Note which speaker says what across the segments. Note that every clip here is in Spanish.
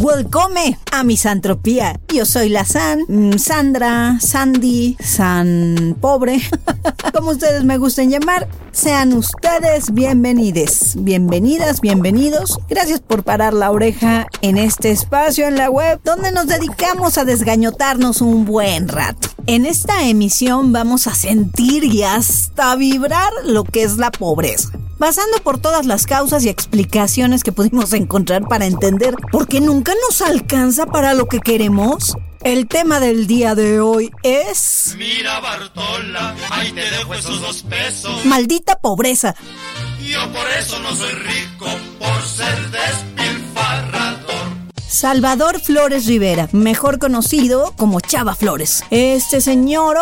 Speaker 1: Welcome a Misantropía. Yo soy la San, mm, Sandra, Sandy, San Pobre, como ustedes me gusten llamar. Sean ustedes bienvenidos, bienvenidas, bienvenidos. Gracias por parar la oreja en este espacio en la web donde nos dedicamos a desgañotarnos un buen rato. En esta emisión vamos a sentir y hasta vibrar lo que es la pobreza pasando por todas las causas y explicaciones que pudimos encontrar para entender por qué nunca nos alcanza para lo que queremos. El tema del día de hoy es...
Speaker 2: Mira Bartola, ahí te dejo esos dos pesos.
Speaker 1: Maldita pobreza.
Speaker 2: Yo por eso no soy rico, por ser despilfarrador.
Speaker 1: Salvador Flores Rivera, mejor conocido como Chava Flores. Este señor,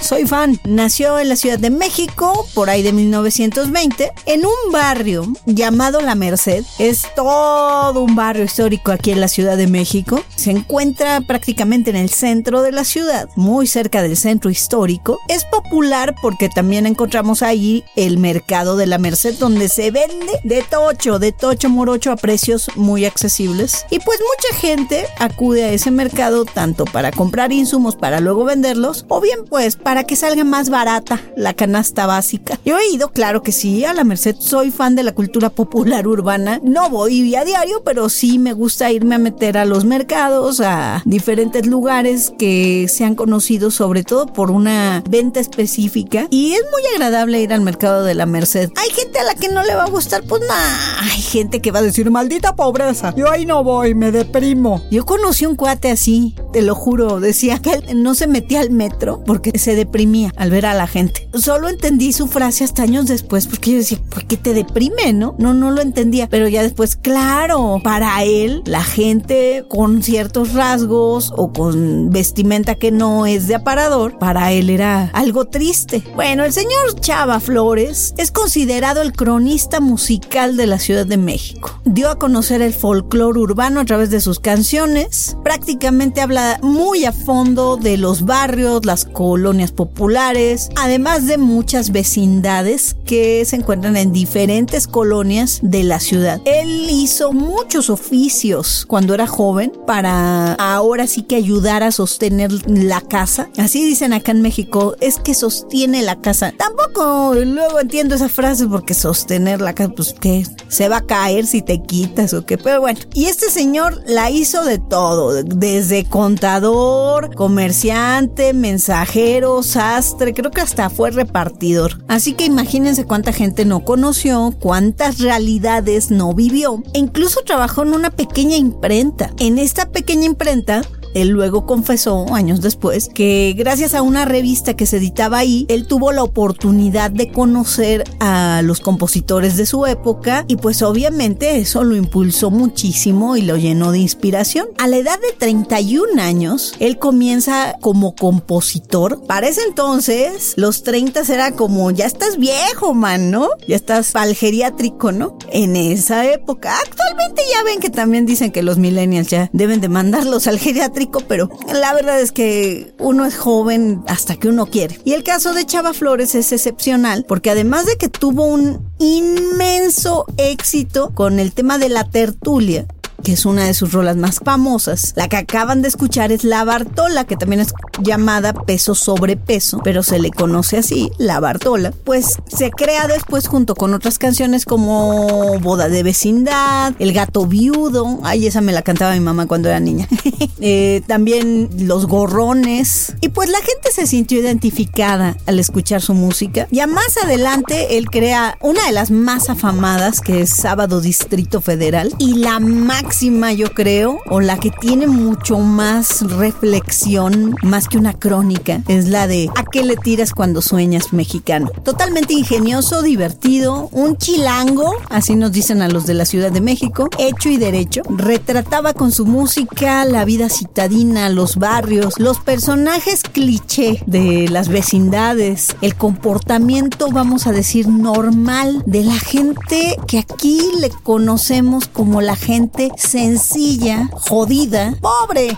Speaker 1: soy fan, nació en la Ciudad de México por ahí de 1920 en un barrio llamado La Merced. Es todo un barrio histórico aquí en la Ciudad de México. Se encuentra prácticamente en el centro de la ciudad, muy cerca del centro histórico. Es popular porque también encontramos ahí el mercado de La Merced donde se vende de tocho, de tocho morocho a precios muy accesibles. Y pues mucha gente acude a ese mercado tanto para comprar insumos para luego venderlos o bien pues para que salga más barata la canasta básica. Yo he ido, claro que sí, a la Merced soy fan de la cultura popular urbana. No voy a diario, pero sí me gusta irme a meter a los mercados, a diferentes lugares que se han conocido sobre todo por una venta específica y es muy agradable ir al mercado de la Merced. Hay gente a la que no le va a gustar, pues nada. Hay gente que va a decir maldita pobreza. Yo ahí no voy me deprimo. Yo conocí un cuate así, te lo juro, decía que él no se metía al metro porque se deprimía al ver a la gente. Solo entendí su frase hasta años después porque yo decía, ¿por qué te deprime, no? No, no lo entendía. Pero ya después, claro, para él, la gente con ciertos rasgos o con vestimenta que no es de aparador, para él era algo triste. Bueno, el señor Chava Flores es considerado el cronista musical de la Ciudad de México. Dio a conocer el folclore urbano a través de sus canciones. Prácticamente habla muy a fondo de los barrios, las colonias populares, además de muchas vecindades que se encuentran en diferentes colonias de la ciudad. Él hizo muchos oficios cuando era joven para ahora sí que ayudar a sostener la casa. Así dicen acá en México, es que sostiene la casa. Tampoco luego entiendo esa frase porque sostener la casa, pues que se va a caer si te quitas o qué. Pero bueno, y este señor la hizo de todo, desde contador, comerciante, mensajero, sastre, creo que hasta fue repartidor. Así que imagínense cuánta gente no conoció, cuántas realidades no vivió. E incluso trabajó en una pequeña imprenta. En esta pequeña imprenta él luego confesó, años después, que gracias a una revista que se editaba ahí, él tuvo la oportunidad de conocer a los compositores de su época y pues obviamente eso lo impulsó muchísimo y lo llenó de inspiración. A la edad de 31 años, él comienza como compositor. Para ese entonces, los 30 era como, ya estás viejo, man, ¿no? Ya estás al geriátrico, ¿no? En esa época. Actualmente ya ven que también dicen que los millennials ya deben de mandarlos al geriátrico pero la verdad es que uno es joven hasta que uno quiere. Y el caso de Chava Flores es excepcional porque además de que tuvo un inmenso éxito con el tema de la tertulia, que es una de sus rolas más famosas. La que acaban de escuchar es La Bartola, que también es llamada peso sobre peso, pero se le conoce así, La Bartola. Pues se crea después junto con otras canciones como Boda de Vecindad, El Gato Viudo, ay, esa me la cantaba mi mamá cuando era niña. Eh, también Los Gorrones. Y pues la gente se sintió identificada al escuchar su música. Ya más adelante él crea una de las más afamadas, que es Sábado Distrito Federal, y la máxima máxima, yo creo, o la que tiene mucho más reflexión, más que una crónica, es la de ¿a qué le tiras cuando sueñas mexicano? Totalmente ingenioso, divertido, un chilango, así nos dicen a los de la Ciudad de México, hecho y derecho. Retrataba con su música la vida citadina, los barrios, los personajes cliché de las vecindades, el comportamiento, vamos a decir, normal de la gente que aquí le conocemos como la gente sencilla, jodida, pobre,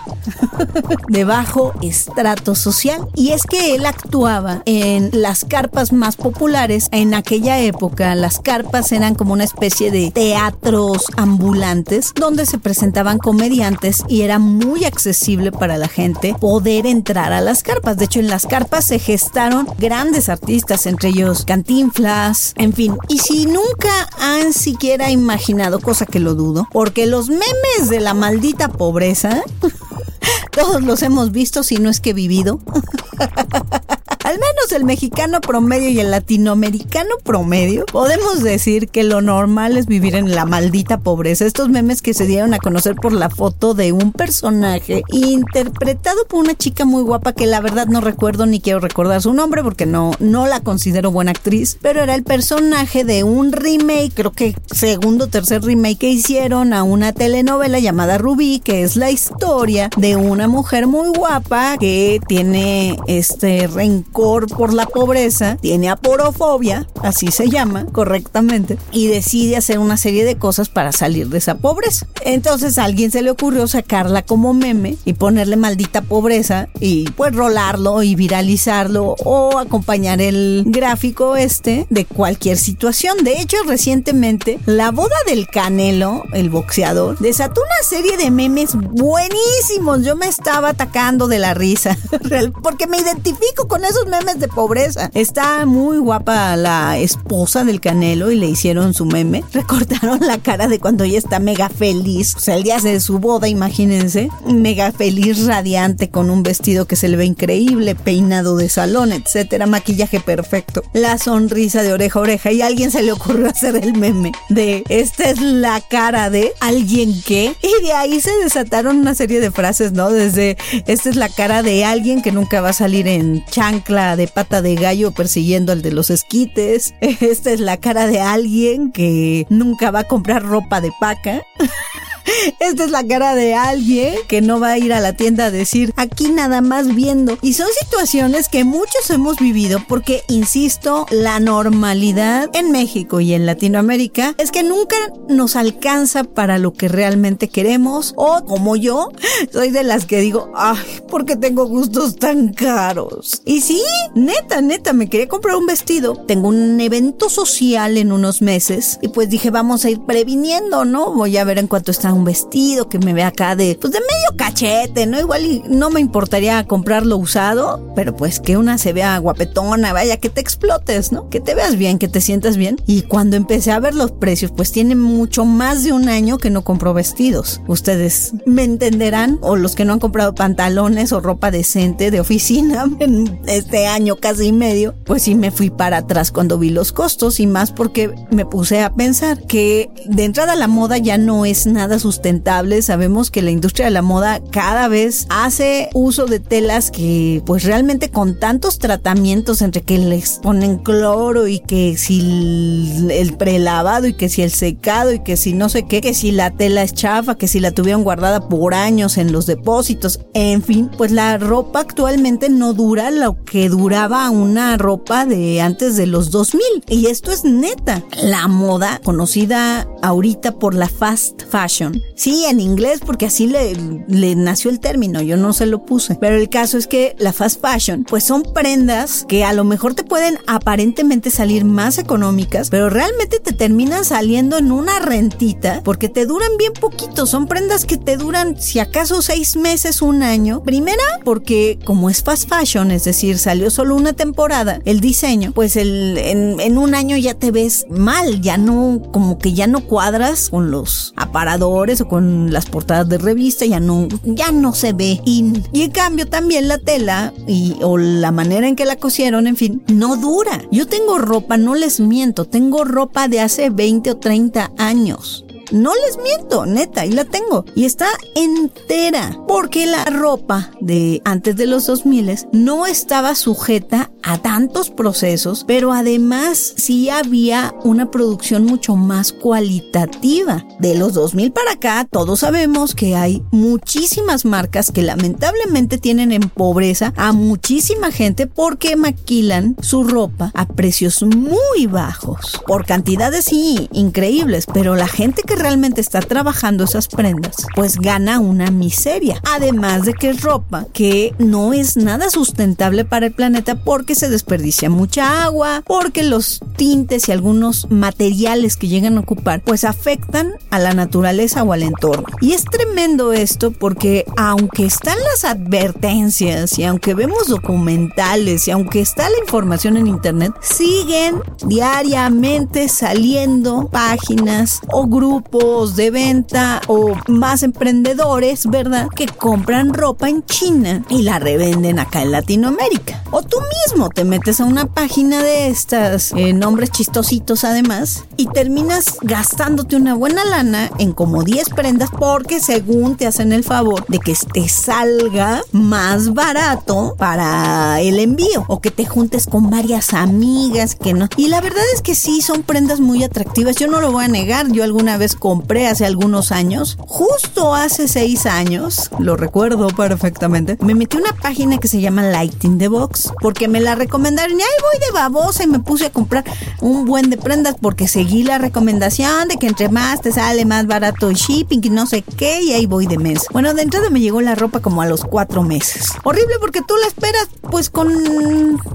Speaker 1: de bajo estrato social. Y es que él actuaba en las carpas más populares. En aquella época, las carpas eran como una especie de teatros ambulantes donde se presentaban comediantes y era muy accesible para la gente poder entrar a las carpas. De hecho, en las carpas se gestaron grandes artistas, entre ellos Cantinflas, en fin. Y si nunca han siquiera imaginado, cosa que lo dudo, porque los memes de la maldita pobreza, todos los hemos visto si no es que vivido. Al menos el mexicano promedio y el latinoamericano promedio, podemos decir que lo normal es vivir en la maldita pobreza. Estos memes que se dieron a conocer por la foto de un personaje interpretado por una chica muy guapa que la verdad no recuerdo ni quiero recordar su nombre porque no, no la considero buena actriz, pero era el personaje de un remake, creo que segundo o tercer remake que hicieron a una telenovela llamada Rubí, que es la historia de una mujer muy guapa que tiene este rencor por la pobreza, tiene aporofobia, así se llama correctamente, y decide hacer una serie de cosas para salir de esa pobreza. Entonces a alguien se le ocurrió sacarla como meme y ponerle maldita pobreza y pues rolarlo y viralizarlo o acompañar el gráfico este de cualquier situación. De hecho, recientemente la boda del Canelo, el boxeador, desató una serie de memes buenísimos. Yo me estaba atacando de la risa porque me identifico con esos memes de pobreza. Está muy guapa la esposa del Canelo y le hicieron su meme. Recortaron la cara de cuando ella está mega feliz. O sea, el día de su boda, imagínense. Mega feliz, radiante, con un vestido que se le ve increíble, peinado de salón, etcétera, maquillaje perfecto. La sonrisa de oreja a oreja. Y a alguien se le ocurrió hacer el meme de esta es la cara de alguien que. Y de ahí se desataron una serie de frases, ¿no? Desde esta es la cara de alguien que nunca va a salir en chancla de pata de gallo persiguiendo al de los esquites. Esta es la cara de alguien que nunca va a comprar ropa de paca. Esta es la cara de alguien que no va a ir a la tienda a decir aquí nada más viendo. Y son situaciones que muchos hemos vivido porque, insisto, la normalidad en México y en Latinoamérica es que nunca nos alcanza para lo que realmente queremos. O como yo, soy de las que digo, ay, ¿por qué tengo gustos tan caros? Y sí, neta, neta, me quería comprar un vestido. Tengo un evento social en unos meses y pues dije, vamos a ir previniendo, ¿no? Voy a ver en cuánto está un vestido que me vea acá de, pues de medio cachete, ¿no? Igual no me importaría comprarlo usado, pero pues que una se vea guapetona, vaya, que te explotes, ¿no? Que te veas bien, que te sientas bien. Y cuando empecé a ver los precios, pues tiene mucho más de un año que no compro vestidos. Ustedes me entenderán, o los que no han comprado pantalones o ropa decente de oficina en este año casi medio, pues sí me fui para atrás cuando vi los costos y más porque me puse a pensar que de entrada la moda ya no es nada sustentable. Sabemos que la industria de la moda cada vez hace uso de telas que pues realmente con tantos tratamientos entre que les ponen cloro y que si el prelavado y que si el secado y que si no sé qué, que si la tela es chafa, que si la tuvieron guardada por años en los depósitos, en fin, pues la ropa actualmente no dura lo que duraba una ropa de antes de los 2000 y esto es neta. La moda conocida ahorita por la fast fashion Sí, en inglés porque así le, nació el término, yo no se lo puse. Pero el caso es que la fast fashion, pues son prendas que a lo mejor te pueden aparentemente salir más económicas, pero realmente te terminan saliendo en una rentita porque te duran bien poquito. Son prendas que te duran si acaso seis meses, un año. Primera, porque como es fast fashion, es decir, salió solo una temporada, el diseño, pues el, en, en un año ya te ves mal, ya no, como que ya no cuadras con los aparadores o con las portadas de revista ya no, ya no se ve in. Y en cambio también la tela y, o la manera en que la cosieron, en fin, no dura. Yo tengo ropa, no les miento, tengo ropa de hace 20 o 30 años No les miento, neta, ahí la tengo. Y está entera. Porque la ropa de antes de los 2000 no estaba sujeta a tantos procesos, pero además sí había una producción mucho más cualitativa. De los 2000 para acá, todos sabemos que hay muchísimas marcas que lamentablemente tienen en pobreza a muchísima gente porque maquilan su ropa a precios muy bajos. Por cantidades sí, increíbles, pero la gente que realmente está trabajando esas prendas, pues gana una miseria. Además de que es ropa que no es nada sustentable para el planeta porque se desperdicia mucha agua, porque los tintes y algunos materiales que llegan a ocupar, pues afectan a la naturaleza o al entorno. Y es tremendo esto porque aunque están las advertencias y aunque vemos documentales y aunque está la información en internet, siguen diariamente saliendo páginas o grupos de venta o más emprendedores, ¿verdad? Que compran ropa en China y la revenden acá en Latinoamérica. O tú mismo te metes a una página de estas, eh, nombres chistositos además, y terminas gastándote una buena lana en como 10 prendas porque según te hacen el favor de que te salga más barato para el envío o que te juntes con varias amigas que no. Y la verdad es que sí, son prendas muy atractivas. Yo no lo voy a negar. Yo alguna vez compré hace algunos años, justo hace seis años, lo recuerdo perfectamente, me metí una página que se llama Lighting the Box porque me la recomendaron y ahí voy de babosa y me puse a comprar un buen de prendas porque seguí la recomendación de que entre más te sale más barato el shipping y no sé qué y ahí voy de mes. Bueno, de entrada me llegó la ropa como a los cuatro meses. Horrible porque tú la esperas pues con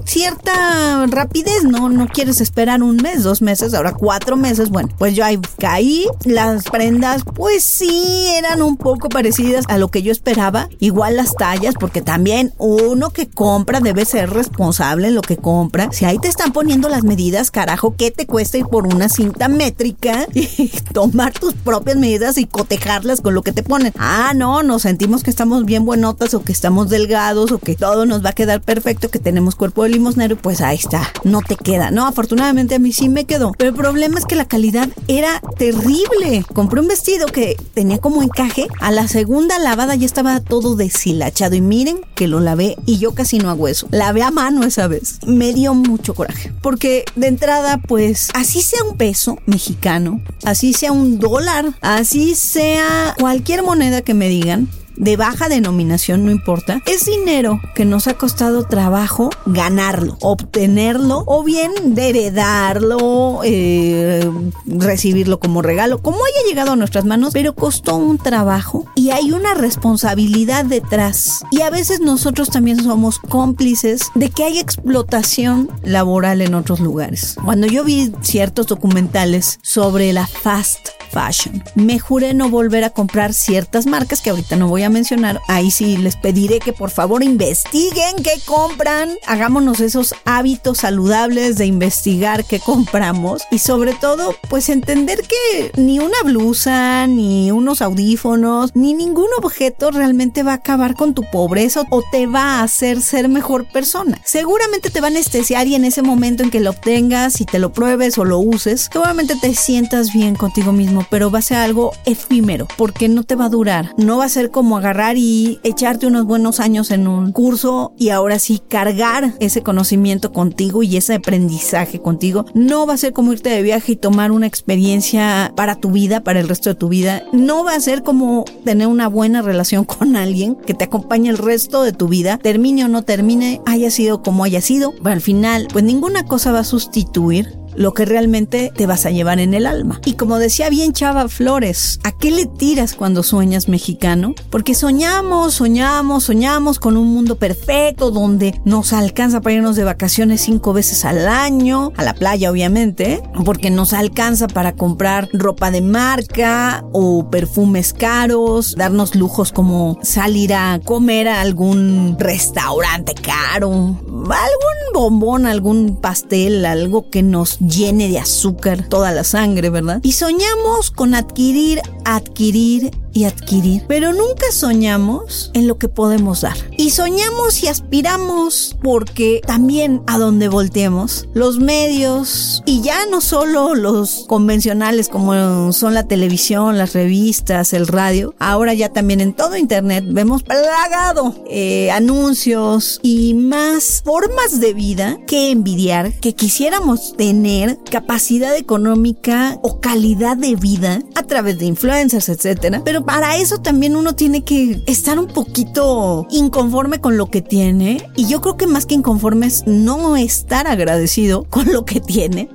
Speaker 1: cierta rapidez, no, no quieres esperar un mes, dos meses, ahora cuatro meses. Bueno, pues yo ahí caí, las prendas pues sí eran un poco parecidas a lo que yo esperaba, igual las tallas porque también uno que compra debe ser responsable en lo que compra. Si ahí te están poniendo las medidas, carajo, ¿qué te cuesta ir por una cinta métrica y tomar tus propias medidas y cotejarlas con lo que te ponen? Ah, no, nos sentimos que estamos bien buenotas o que estamos delgados o que todo nos va a quedar perfecto, que tenemos cuerpo de limosnero, pues ahí está, no te queda. No, afortunadamente a mí sí me quedó. Pero el problema es que la calidad era terrible. Compré un vestido que tenía como encaje, a la segunda lavada ya estaba todo deshilachado y miren que lo lavé y yo casi no hago eso. Lavé a mano esa vez. Me dio mucho coraje. Porque de entrada, pues, así sea un peso mexicano, así sea un dólar, así sea cualquier moneda que me digan, de baja denominación, no importa, es dinero que nos ha costado trabajo ganarlo, obtenerlo o bien heredarlo, eh, recibirlo como regalo, como haya llegado a nuestras manos, pero costó un trabajo y hay una responsabilidad detrás. Y a veces nosotros también somos cómplices de que hay explotación laboral en otros lugares. Cuando yo vi ciertos documentales sobre la fast fashion. Me juré no volver a comprar ciertas marcas que ahorita no voy a mencionar. Ahí sí les pediré que por favor investiguen qué compran. Hagámonos esos hábitos saludables de investigar qué compramos. Y sobre todo, pues entender que ni una blusa, ni unos audífonos, ni ningún objeto realmente va a acabar con tu pobreza o te va a hacer ser mejor persona. Seguramente te va a anestesiar y en ese momento en que lo obtengas y te lo pruebes o lo uses, seguramente te sientas bien contigo mismo pero va a ser algo efímero, porque no te va a durar. No va a ser como agarrar y echarte unos buenos años en un curso y ahora sí cargar ese conocimiento contigo y ese aprendizaje contigo. No va a ser como irte de viaje y tomar una experiencia para tu vida, para el resto de tu vida. No va a ser como tener una buena relación con alguien que te acompañe el resto de tu vida, termine o no termine, haya sido como haya sido. Pero al final, pues ninguna cosa va a sustituir lo que realmente te vas a llevar en el alma. Y como decía bien Chava Flores, ¿a qué le tiras cuando sueñas mexicano? Porque soñamos, soñamos, soñamos con un mundo perfecto donde nos alcanza para irnos de vacaciones cinco veces al año, a la playa obviamente, porque nos alcanza para comprar ropa de marca o perfumes caros, darnos lujos como salir a comer a algún restaurante caro, algún bombón, algún pastel, algo que nos llene de azúcar toda la sangre, ¿verdad? Y soñamos con adquirir, adquirir y adquirir, pero nunca soñamos en lo que podemos dar. Y soñamos y aspiramos porque también a donde volteemos, los medios, y ya no solo los convencionales como son la televisión, las revistas, el radio, ahora ya también en todo internet vemos plagado eh, anuncios y más formas de vida que envidiar, que quisiéramos tener capacidad económica o calidad de vida a través de influencers, etcétera. Pero para eso también uno tiene que estar un poquito inconforme con lo que tiene. Y yo creo que más que inconforme es no estar agradecido con lo que tiene.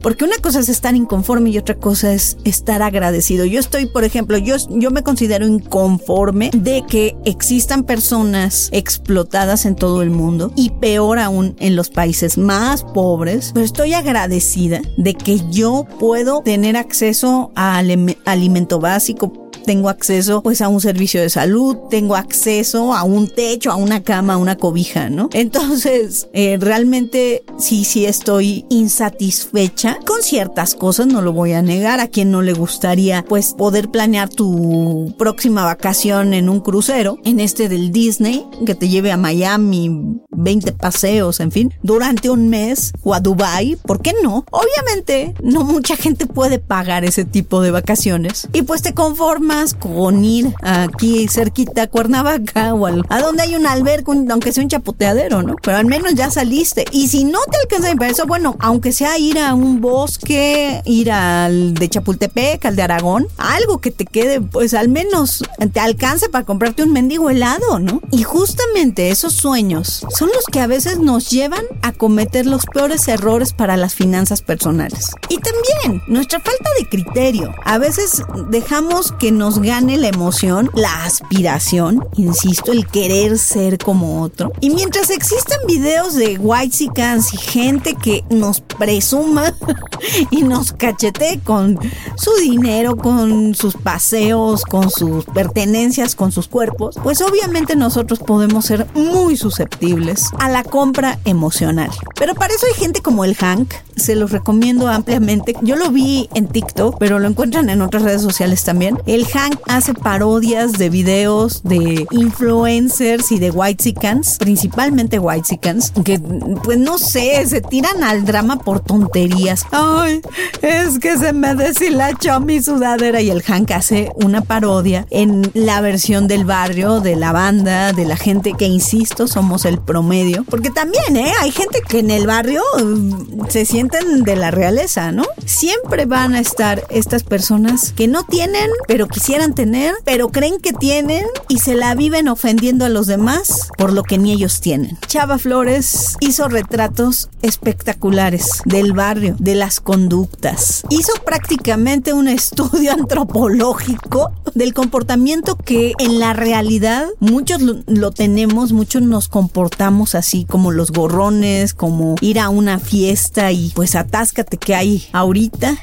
Speaker 1: Porque una cosa es estar inconforme y otra cosa es estar agradecido. Yo estoy, por ejemplo, yo, yo me considero inconforme de que existan personas explotadas en todo el mundo y peor aún en los países más pobres. Pero estoy agradecida de que yo puedo tener acceso a alimento básico, tengo acceso pues a un servicio de salud, tengo acceso a un techo, a una cama, a una cobija, ¿no? Entonces, eh, realmente sí, sí estoy insatisfecha con ciertas cosas, no lo voy a negar, a quien no le gustaría pues poder planear tu próxima vacación en un crucero, en este del Disney, que te lleve a Miami, 20 paseos, en fin, durante un mes o a Dubai, ¿por qué no? Obviamente, no mucha gente puede pagar ese tipo de vacaciones y pues te conformas con ir aquí cerquita a Cuernavaca o a donde hay un albergue, aunque sea un chapoteadero, ¿no? Pero al menos ya saliste. Y si no te alcanza para eso, bueno, aunque sea ir a un bosque, ir al de Chapultepec, al de Aragón, algo que te quede, pues al menos te alcance para comprarte un mendigo helado, ¿no? Y justamente esos sueños son los que a veces nos llevan a cometer los peores errores para las finanzas personales. Y también nuestra falta de criterio. A veces dejamos que nos gane la emoción, la aspiración, insisto, el querer ser como otro. Y mientras existan videos de white y gente que nos presuma y nos cachete con su dinero, con sus paseos, con sus pertenencias, con sus cuerpos, pues obviamente nosotros podemos ser muy susceptibles a la compra emocional. Pero para eso hay gente como el Hank, se los recomiendo ampliamente. Yo lo vi en TikTok, pero lo encuentran en otras redes sociales también. El Hank hace parodias de videos de influencers y de whitesicans, principalmente whitesicans, que pues no sé, se tiran al drama por tonterías. Ay, es que se me deshilachó mi sudadera y el Hank hace una parodia en la versión del barrio, de la banda, de la gente que, insisto, somos el promedio. Porque también, ¿eh? Hay gente que en el barrio mm, se sienten de la realeza, ¿no? Siempre van a estar estas personas que no tienen, pero quisieran tener, pero creen que tienen y se la viven ofendiendo a los demás por lo que ni ellos tienen. Chava Flores hizo retratos espectaculares del barrio, de las conductas. Hizo prácticamente un estudio antropológico del comportamiento que en la realidad muchos lo, tenemos, muchos nos comportamos así como los gorrones, como ir a una fiesta y pues atáscate que hay ahorita.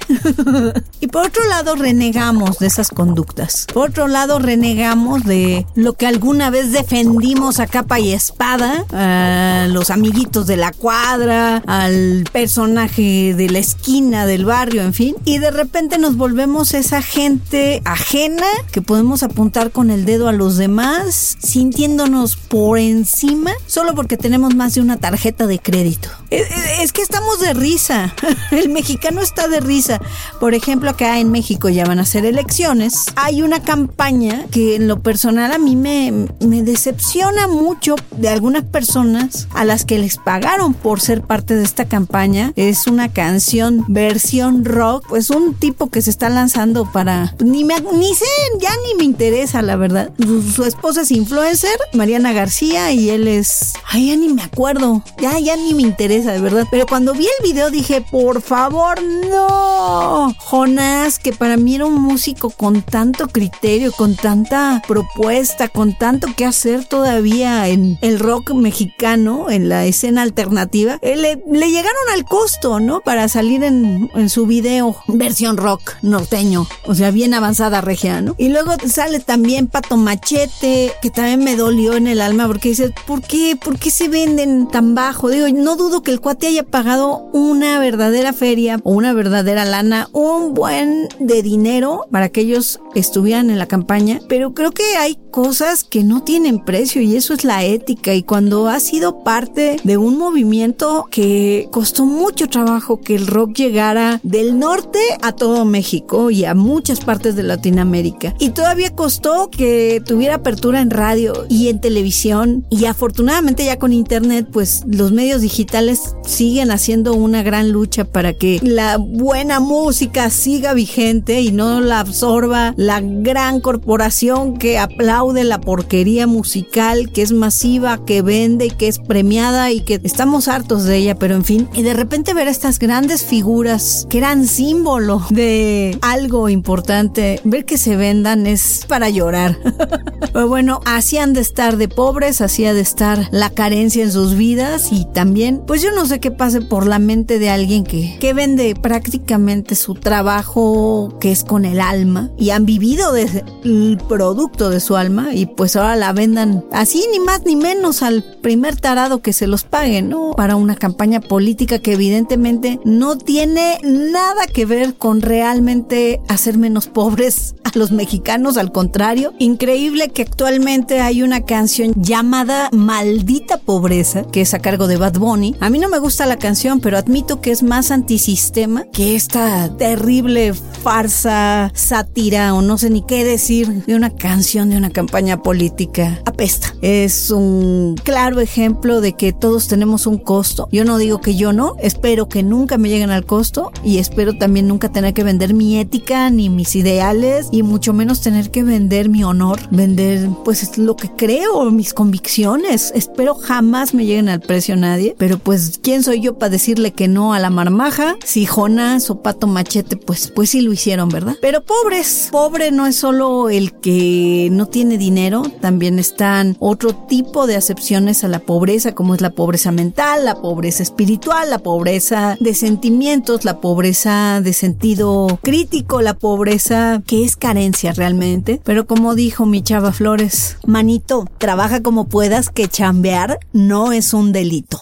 Speaker 1: y por otro lado renegamos de esas conductas. Por otro lado renegamos de lo que alguna vez defendimos a capa y espada, a los amiguitos de la cuadra, al personaje de la esquina del barrio, en fin. Y de repente nos volvemos esa gente ajena que podemos apuntar con el dedo a los demás, sintiéndonos por encima solo porque tenemos más de una tarjeta de crédito. Es, que estamos de risa. El mexicano está de risa. Por ejemplo, acá en México ya van a ser elecciones. Hay una campaña que en lo personal a mí me, decepciona mucho de algunas personas a las que les pagaron por ser parte de esta campaña. Es una canción versión rock, pues un tipo que se está lanzando para... Ni, me, ni sé, ya ni me interesa, la verdad. Su, esposa es influencer, Mariana García, y él es... Ay, ya ni me acuerdo. Ya, ya ni me interesa, de verdad. Pero cuando vi el video dije, por favor, no. Jonás, que para mí era un músico con tanto criterio, con tanta propuesta, con tanto que hacer todavía en el rock mexicano, en la escena alternativa. Él le, llegaron al costo, ¿no? Para salir en, su video versión rock norteño, o sea, bien avanzada regia, ¿no? Y luego sale también Pato Machete, que también me dolió en el alma porque dice, ¿por qué? ¿Por qué se venden tan bajo? Digo, no dudo que el cuate haya pagado una verdadera feria o una verdadera lana, un buen de dinero para que ellos estuvieran en la campaña, pero creo que hay cosas que no tienen precio y eso es la ética. Y cuando ha sido parte de un movimiento que costó mucho trabajo que el rock llegara del norte a todo México y a muchas partes de Latinoamérica. Y todavía costó que tuviera apertura en radio y en televisión. Y afortunadamente ya con internet pues los medios digitales siguen haciendo una gran lucha para que la buena música siga vigente y no la absorba la gran corporación que aplaude la porquería musical, que es masiva, que vende, que es premiada y que estamos hartos de ella, pero en fin, y de repente ver estas grandes figuras que eran símbolo de algo importante, ver que se vendan es para llorar. pero bueno, hacían de estar de pobres, hacía de estar la carencia en sus vidas y también, pues yo no sé qué pase por la mente de alguien que, que vende prácticamente su trabajo que es con el alma y vivido del producto de su alma y pues ahora la vendan así ni más ni menos al primer tarado que se los pague, ¿no? Para una campaña política que evidentemente no tiene nada que ver con realmente hacer menos pobres a los mexicanos, al contrario. Increíble que actualmente hay una canción llamada Maldita Pobreza, que es a cargo de Bad Bunny. A mí no me gusta la canción, pero admito que es más antisistema que esta terrible farsa, sátira no sé ni qué decir de una canción de una campaña política. Apesta. Es un claro ejemplo de que todos tenemos un costo. Yo no digo que yo no, espero que nunca me lleguen al costo y espero también nunca tener que vender mi ética ni mis ideales y mucho menos tener que vender mi honor, vender pues lo que creo, mis convicciones. Espero jamás me lleguen al precio nadie, pero pues quién soy yo para decirle que no a la marmaja si Jonás o Pato Machete pues pues sí lo hicieron, ¿verdad? Pero pobres, pobre no es solo el que no tiene dinero, también están otro tipo de acepciones a la pobreza, como es la pobreza mental, la pobreza espiritual, la pobreza de sentimientos, la pobreza de sentido crítico, la pobreza que es carencia realmente. Pero como dijo mi chava Flores, manito, trabaja como puedas que chambear no es un delito.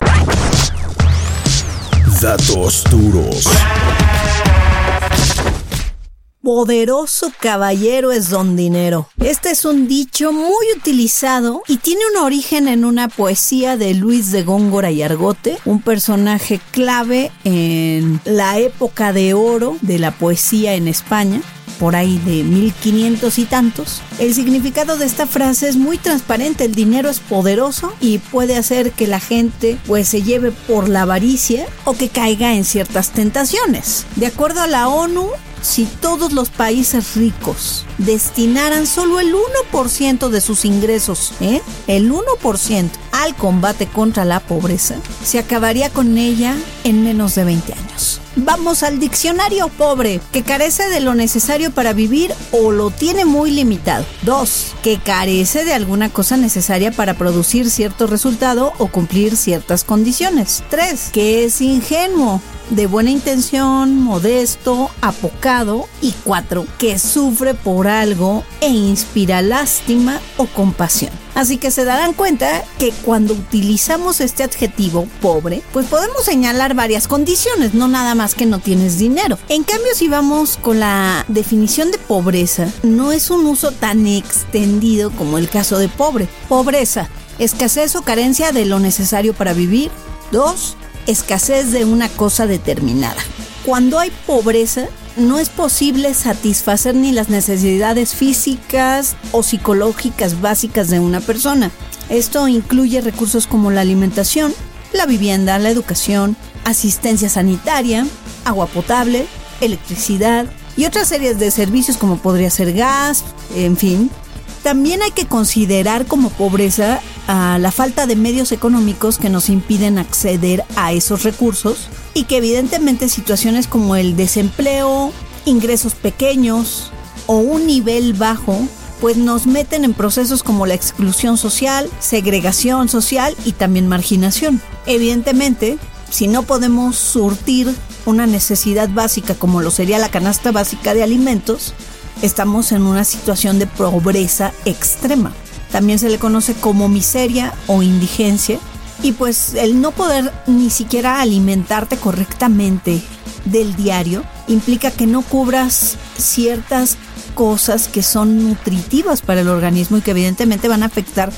Speaker 3: Datos duros
Speaker 1: poderoso caballero es don dinero. Este es un dicho muy utilizado y tiene un origen en una poesía de Luis de Góngora y Argote, un personaje clave en la época de oro de la poesía en España por ahí de 1500 y tantos. El significado de esta frase es muy transparente, el dinero es poderoso y puede hacer que la gente pues se lleve por la avaricia o que caiga en ciertas tentaciones. De acuerdo a la ONU, si todos los países ricos destinaran solo el 1% de sus ingresos, ¿eh? el 1% al combate contra la pobreza, se acabaría con ella en menos de 20 años. Vamos al diccionario pobre, que carece de lo necesario para vivir o lo tiene muy limitado. 2. Que carece de alguna cosa necesaria para producir cierto resultado o cumplir ciertas condiciones. 3. Que es ingenuo, de buena intención, modesto, apocado. Y 4. Que sufre por algo e inspira lástima o compasión. Así que se darán cuenta que cuando utilizamos este adjetivo pobre, pues podemos señalar varias condiciones, no nada más que no tienes dinero. En cambio, si vamos con la definición de pobreza, no es un uso tan extendido como el caso de pobre. Pobreza, escasez o carencia de lo necesario para vivir. Dos, escasez de una cosa determinada. Cuando hay pobreza, no es posible satisfacer ni las necesidades físicas o psicológicas básicas de una persona. Esto incluye recursos como la alimentación, la vivienda, la educación, asistencia sanitaria, agua potable, electricidad y otras series de servicios como podría ser gas, en fin. También hay que considerar como pobreza la falta de medios económicos que nos impiden acceder a esos recursos y que evidentemente situaciones como el desempleo, ingresos pequeños o un nivel bajo pues nos meten en procesos como la exclusión social, segregación social y también marginación. Evidentemente, si no podemos surtir una necesidad básica como lo sería la canasta básica de alimentos, estamos en una situación de pobreza extrema. También se le conoce como miseria o indigencia y pues el no poder ni siquiera alimentarte correctamente del diario implica que no cubras ciertas cosas que son nutritivas para el organismo y que evidentemente van a afectar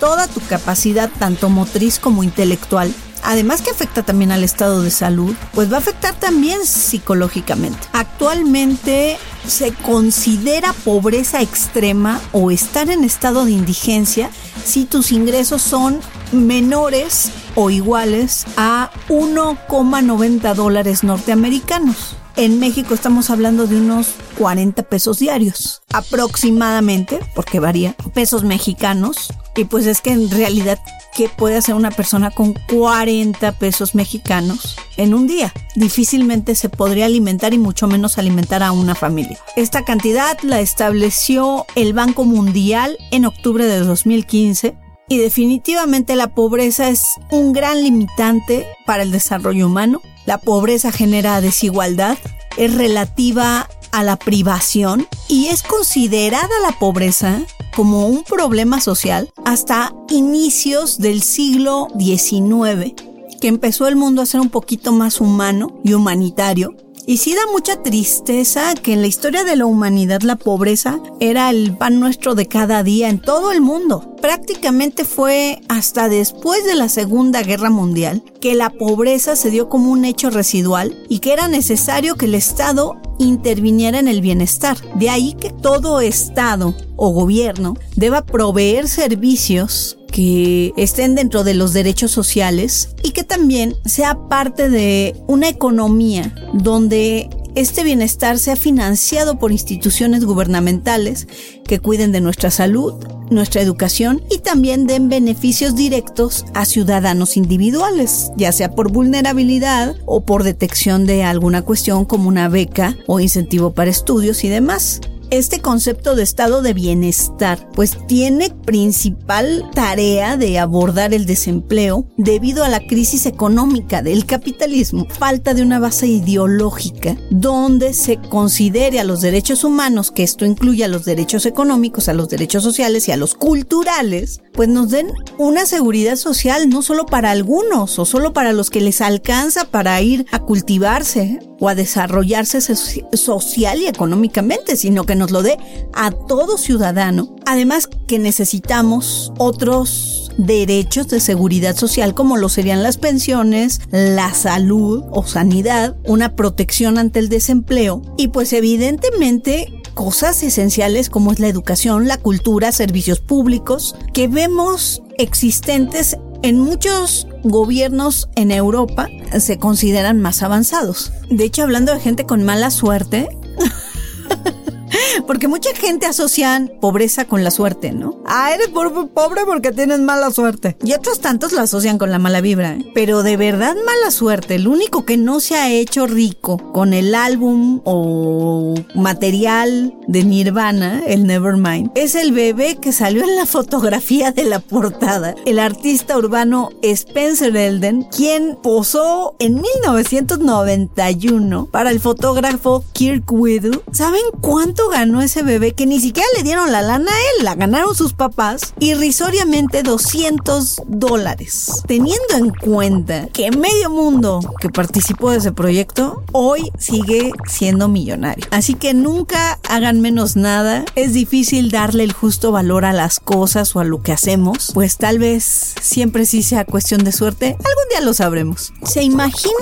Speaker 1: toda tu capacidad, tanto motriz como intelectual. Además que afecta también al estado de salud, pues va a afectar también psicológicamente. Actualmente se considera pobreza extrema o estar en estado de indigencia si tus ingresos son menores o iguales a 1,90 dólares norteamericanos. En México estamos hablando de unos 40 pesos diarios, aproximadamente, porque varía, pesos mexicanos. Y pues es que en realidad, ¿qué puede hacer una persona con 40 pesos mexicanos en un día? Difícilmente se podría alimentar y mucho menos alimentar a una familia. Esta cantidad la estableció el Banco Mundial en octubre de 2015 y definitivamente la pobreza es un gran limitante para el desarrollo humano. La pobreza genera desigualdad, es relativa a la privación y es considerada la pobreza como un problema social hasta inicios del siglo XIX, que empezó el mundo a ser un poquito más humano y humanitario y sí da mucha tristeza que en la historia de la humanidad la pobreza era el pan nuestro de cada día en todo el mundo. Prácticamente fue hasta después de la Segunda Guerra Mundial que la pobreza se dio como un hecho residual y que era necesario que el Estado interviniera en el bienestar. De ahí que todo Estado o gobierno deba proveer servicios que estén dentro de los derechos sociales y que también sea parte de una economía donde este bienestar sea financiado por instituciones gubernamentales que cuiden de nuestra salud, nuestra educación y también den beneficios directos a ciudadanos individuales, ya sea por vulnerabilidad o por detección de alguna cuestión como una beca o incentivo para estudios y demás este concepto de estado de bienestar, pues tiene principal tarea de abordar el desempleo debido a la crisis económica del capitalismo, falta de una base ideológica donde se considere a los derechos humanos, que esto incluye a los derechos económicos, a los derechos sociales y a los culturales, pues nos den una seguridad social no solo para algunos o solo para los que les alcanza para ir a cultivarse o a desarrollarse social y económicamente, sino que nos lo dé a todo ciudadano. Además que necesitamos otros derechos de seguridad social como lo serían las pensiones, la salud o sanidad, una protección ante el desempleo y pues evidentemente cosas esenciales como es la educación, la cultura, servicios públicos que vemos existentes en muchos gobiernos en Europa se consideran más avanzados. De hecho, hablando de gente con mala suerte, Porque mucha gente asocian pobreza con la suerte, ¿no? Ah, eres pobre porque tienes mala suerte. Y otros tantos la asocian con la mala vibra. ¿eh? Pero de verdad mala suerte. El único que no se ha hecho rico con el álbum o material de Nirvana, el Nevermind, es el bebé que salió en la fotografía de la portada. El artista urbano Spencer Elden, quien posó en 1991 para el fotógrafo Kirk Widow. ¿Saben cuánto ganó? ese bebé que ni siquiera le dieron la lana a él, la ganaron sus papás, irrisoriamente 200 dólares. Teniendo en cuenta que medio mundo que participó de ese proyecto hoy sigue siendo millonario. Así que nunca hagan menos nada. Es difícil darle el justo valor a las cosas o a lo que hacemos, pues tal vez siempre sí sea cuestión de suerte. Algún día lo sabremos. ¿Se imaginan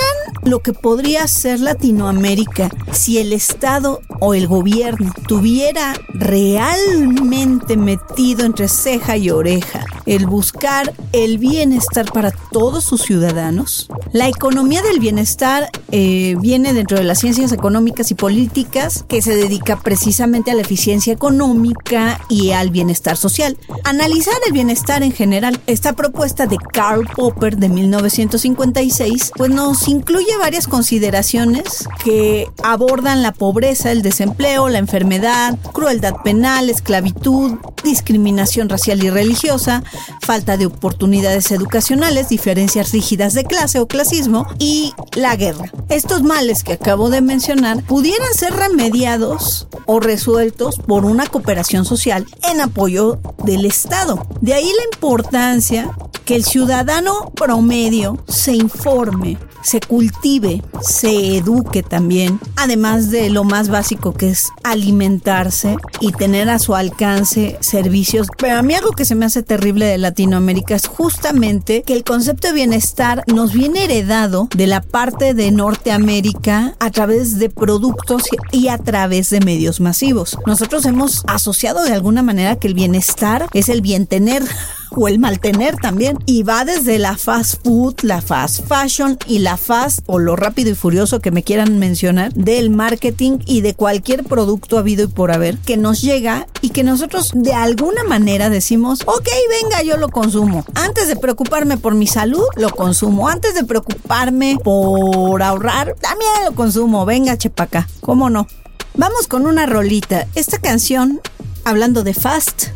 Speaker 1: lo que podría ser Latinoamérica si el Estado o el gobierno tuviera realmente metido entre ceja y oreja el buscar el bienestar para todos sus ciudadanos. La economía del bienestar eh, viene dentro de las ciencias económicas y políticas que se dedica precisamente a la eficiencia económica y al bienestar social. Analizar el bienestar en general, esta propuesta de Karl Popper de 1956, pues nos incluye varias consideraciones que abordan la pobreza, el desempleo, la enfermedad, crueldad penal, esclavitud, discriminación racial y religiosa, falta de oportunidades educacionales, diferencias rígidas de clase o clasismo y la guerra. Estos males que acabo de mencionar pudieran ser remediados o resueltos por una cooperación social en apoyo del Estado. De ahí la importancia que el ciudadano promedio se informe, se cultive, se eduque también, además de lo más básico que es alimentarse y tener a su alcance servicios. Pero a mí algo que se me hace terrible de Latinoamérica es justamente que el concepto de bienestar nos viene heredado de la parte de Norteamérica a través de productos y a través de medios masivos. Nosotros hemos asociado de alguna manera que el bienestar es el bien tener o el maltener también. Y va desde la fast food, la fast fashion y la fast o lo rápido y furioso que me quieran mencionar del marketing y de cualquier producto habido y por haber que nos llega y que nosotros de alguna manera decimos, ok, venga, yo lo consumo. Antes de preocuparme por mi salud, lo consumo. Antes de preocuparme por ahorrar, también lo consumo. Venga, chepaca, ¿cómo no? Vamos con una rolita. Esta canción, hablando de fast,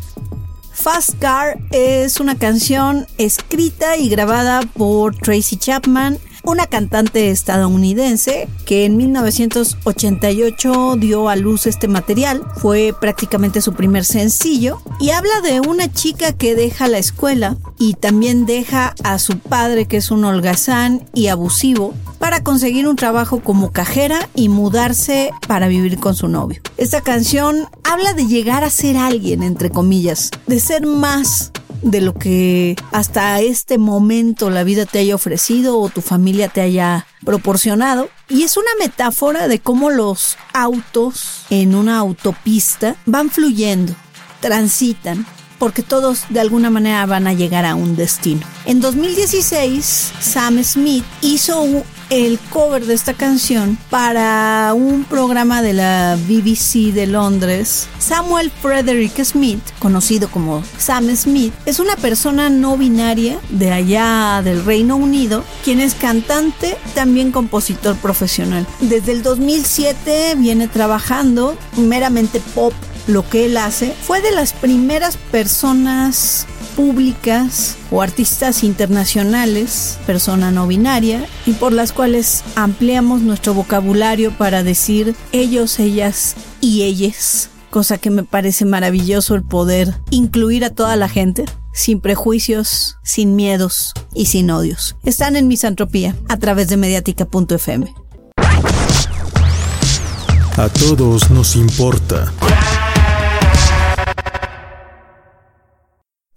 Speaker 1: Fast Car es una canción escrita y grabada por Tracy Chapman, una cantante estadounidense que en 1988 dio a luz este material. Fue prácticamente su primer sencillo y habla de una chica que deja la escuela y también deja a su padre que es un holgazán y abusivo para conseguir un trabajo como cajera y mudarse para vivir con su novio. Esta canción habla de llegar a ser alguien, entre comillas, de ser más de lo que hasta este momento la vida te haya ofrecido o tu familia te haya proporcionado. Y es una metáfora de cómo los autos en una autopista van fluyendo, transitan, porque todos de alguna manera van a llegar a un destino. En 2016, Sam Smith hizo el cover de esta canción para un programa de la BBC de Londres. Samuel Frederick Smith, conocido como Sam Smith, es una persona no binaria de allá del Reino Unido, quien es cantante, también compositor profesional. Desde el 2007 viene trabajando meramente pop lo que él hace, fue de las primeras personas públicas o artistas internacionales, persona no binaria, y por las cuales ampliamos nuestro vocabulario para decir ellos, ellas y ellas, cosa que me parece maravilloso el poder incluir a toda la gente. Sin prejuicios, sin miedos y sin odios. Están en Misantropía a través de mediática.fm.
Speaker 3: A todos nos importa.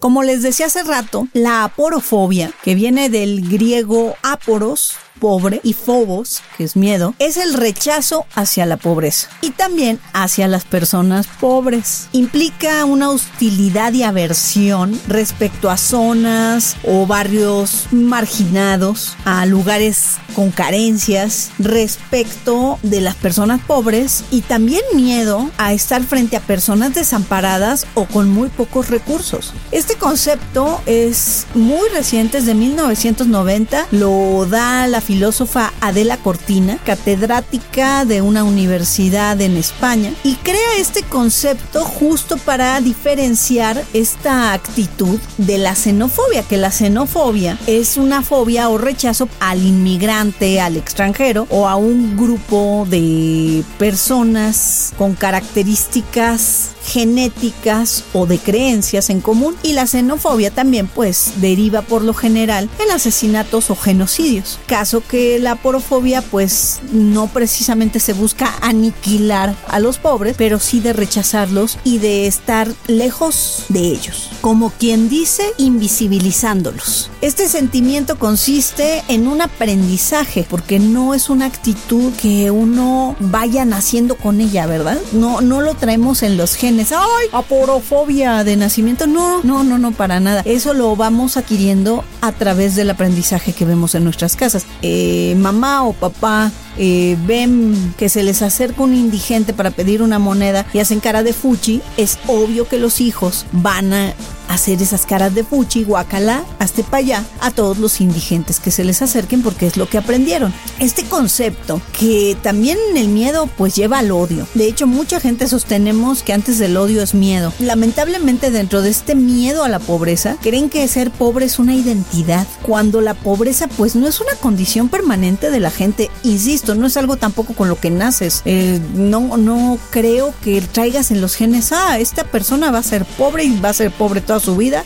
Speaker 1: Como les decía hace rato, la aporofobia, que viene del griego aporos, pobre, y phobos, que es miedo, es el rechazo hacia la pobreza y también hacia las personas pobres. Implica una hostilidad y aversión respecto a zonas o barrios marginados, a lugares con carencias respecto de las personas pobres y también miedo a estar frente a personas desamparadas o con muy pocos recursos. Este concepto es muy reciente, es de 1990, lo da la filósofa Adela Cortina, catedrática de una universidad en España, y crea este concepto justo para diferenciar esta actitud de la xenofobia, que la xenofobia es una fobia o rechazo al inmigrante, al extranjero o a un grupo de personas con características genéticas o de creencias en común y la xenofobia también pues deriva por lo general en asesinatos o genocidios. Que la porofobia pues no precisamente se busca aniquilar a los pobres, pero sí de rechazarlos y de estar lejos de ellos. Como quien dice, invisibilizándolos. Este sentimiento consiste en un aprendizaje porque no es una actitud que uno vaya naciendo con ella, ¿verdad? No, no lo traemos en los genes. ¡Ay! Aporofobia de nacimiento. No, no, no, no, para nada. Eso lo vamos adquiriendo a través del aprendizaje que vemos en nuestras casas. Eh, mamá o papá eh, ven que se les acerca un indigente para pedir una moneda y hacen cara de fuchi, es obvio que los hijos van a hacer esas caras de fuchi, guacala, hasta para allá a todos los indigentes que se les acerquen porque es lo que aprendieron. Este concepto que también el miedo pues lleva al odio. De hecho, mucha gente sostenemos que antes del odio es miedo. Lamentablemente dentro de este miedo a la pobreza, creen que ser pobre es una identidad, cuando la pobreza pues no es una condición permanente de la gente. Insisto, no es algo tampoco con lo que naces. Eh, no, no creo que traigas en los genes, ah, esta persona va a ser pobre y va a ser pobre toda su vida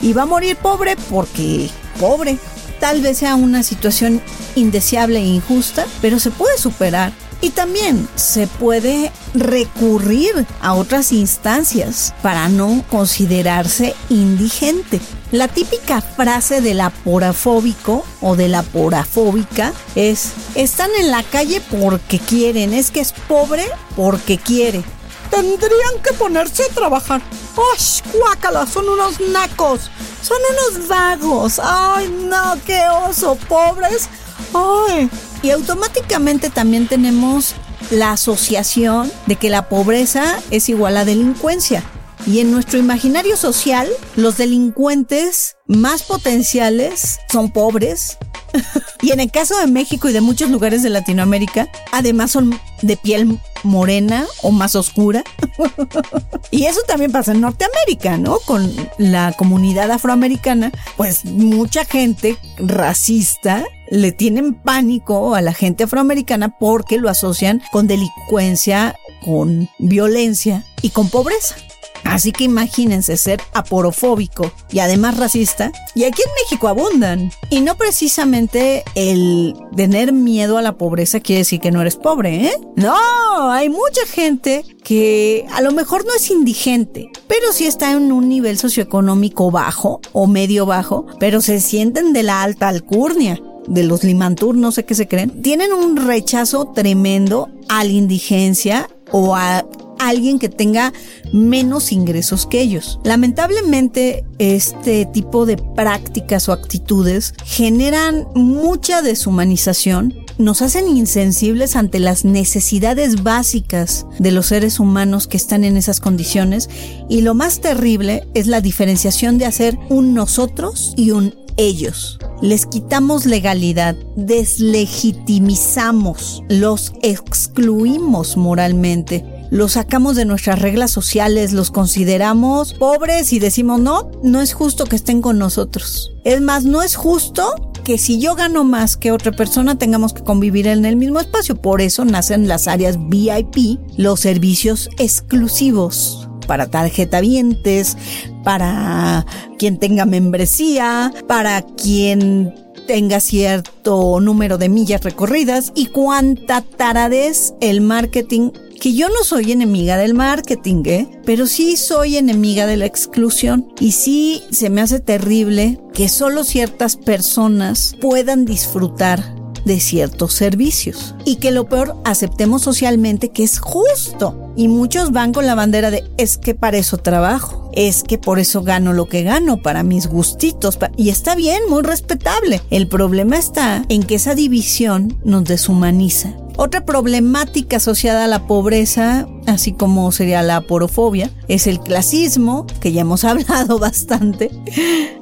Speaker 1: y va a morir pobre porque pobre. Tal vez sea una situación indeseable e injusta, pero se puede superar. Y también se puede recurrir a otras instancias para no considerarse indigente. La típica frase del aporafóbico o de la porafóbica es, están en la calle porque quieren, es que es pobre porque quiere. Tendrían que ponerse a trabajar. ¡Ay, guácala! Son unos nacos. Son unos vagos. ¡Ay, no! ¡Qué oso! ¡Pobres! ¡Ay! Y automáticamente también tenemos la asociación de que la pobreza es igual a delincuencia. Y en nuestro imaginario social, los delincuentes más potenciales son pobres. y en el caso de México y de muchos lugares de Latinoamérica, además son de piel morena o más oscura. y eso también pasa en Norteamérica, ¿no? Con la comunidad afroamericana, pues mucha gente racista le tienen pánico a la gente afroamericana porque lo asocian con delincuencia, con violencia y con pobreza. Así que imagínense ser aporofóbico y además racista. Y aquí en México abundan. Y no precisamente el tener miedo a la pobreza quiere decir que no eres pobre, ¿eh? No, hay mucha gente que a lo mejor no es indigente, pero sí está en un nivel socioeconómico bajo o medio bajo, pero se sienten de la alta alcurnia de los Limantur, no sé qué se creen, tienen un rechazo tremendo a la indigencia o a alguien que tenga menos ingresos que ellos. Lamentablemente, este tipo de prácticas o actitudes generan mucha deshumanización nos hacen insensibles ante las necesidades básicas de los seres humanos que están en esas condiciones y lo más terrible es la diferenciación de hacer un nosotros y un ellos. Les quitamos legalidad, deslegitimizamos, los excluimos moralmente los sacamos de nuestras reglas sociales, los consideramos pobres y decimos, no, no es justo que estén con nosotros. Es más, no es justo que si yo gano más que otra persona tengamos que convivir en el mismo espacio. Por eso nacen las áreas VIP, los servicios exclusivos para tarjetavientes, para quien tenga membresía, para quien tenga cierto número de millas recorridas y cuánta taradez el marketing que yo no soy enemiga del marketing, ¿eh? pero sí soy enemiga de la exclusión. Y sí se me hace terrible que solo ciertas personas puedan disfrutar de ciertos servicios. Y que lo peor, aceptemos socialmente que es justo. Y muchos van con la bandera de es que para eso trabajo, es que por eso gano lo que gano, para mis gustitos. Y está bien, muy respetable. El problema está en que esa división nos deshumaniza otra problemática asociada a la pobreza, así como sería la porofobia, es el clasismo, que ya hemos hablado bastante,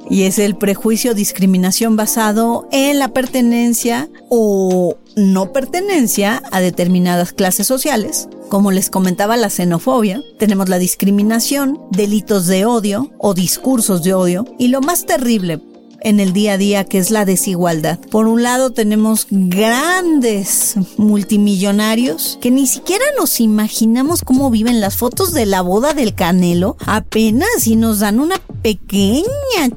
Speaker 1: y es el prejuicio discriminación basado en la pertenencia o no pertenencia a determinadas clases sociales. Como les comentaba, la xenofobia, tenemos la discriminación, delitos de odio o discursos de odio, y lo más terrible, en el día a día, que es la desigualdad. Por un lado tenemos grandes multimillonarios que ni siquiera nos imaginamos cómo viven las fotos de la boda del Canelo, apenas y nos dan una pequeña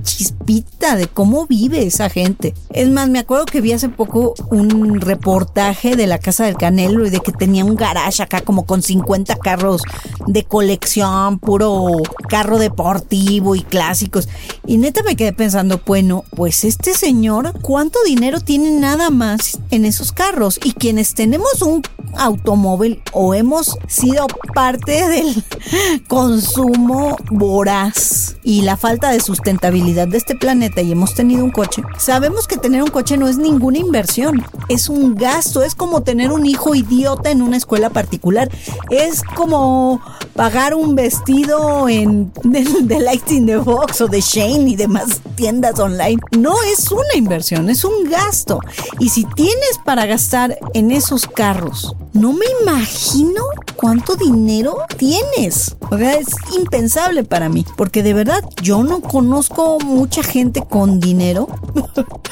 Speaker 1: chispita de cómo vive esa gente. Es más, me acuerdo que vi hace poco un reportaje de la casa del Canelo y de que tenía un garage acá como con 50 carros de colección, puro carro deportivo y clásicos. Y neta me quedé pensando, bueno, pues este señor, ¿cuánto dinero tiene nada más en esos carros? Y quienes tenemos un automóvil o hemos sido parte del consumo voraz y la falta de sustentabilidad de este planeta y hemos tenido un coche, sabemos que tener un coche no es ninguna inversión. es un gasto, es como tener un hijo idiota en una escuela particular, es como pagar un vestido en de, Lighting in the Box o de Shane y demás tiendas online. No es una inversión, es un gasto. Y si tienes para gastar en esos carros, no me imagino cuánto dinero tienes. O sea, es impensable para mí, porque de verdad yo no conozco mucha gente con dinero.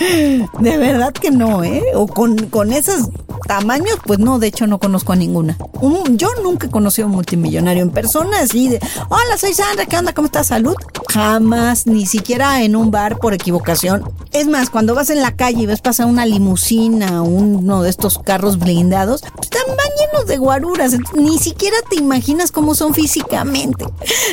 Speaker 1: de verdad que no, ¿eh? O con, con esos tamaños, pues no, de hecho no conozco a ninguna. yo nunca he conocido a un multimillonario en persona, así de, hola, soy Sandra, ¿qué onda? ¿Cómo estás? Salud. Jamás, ni siquiera en un bar por equivocación. Es más, cuando vas en la calle y ves pasar una limusina, uno de estos carros blindados, están llenos de guaruras, ni siquiera te imaginas cómo son físicamente.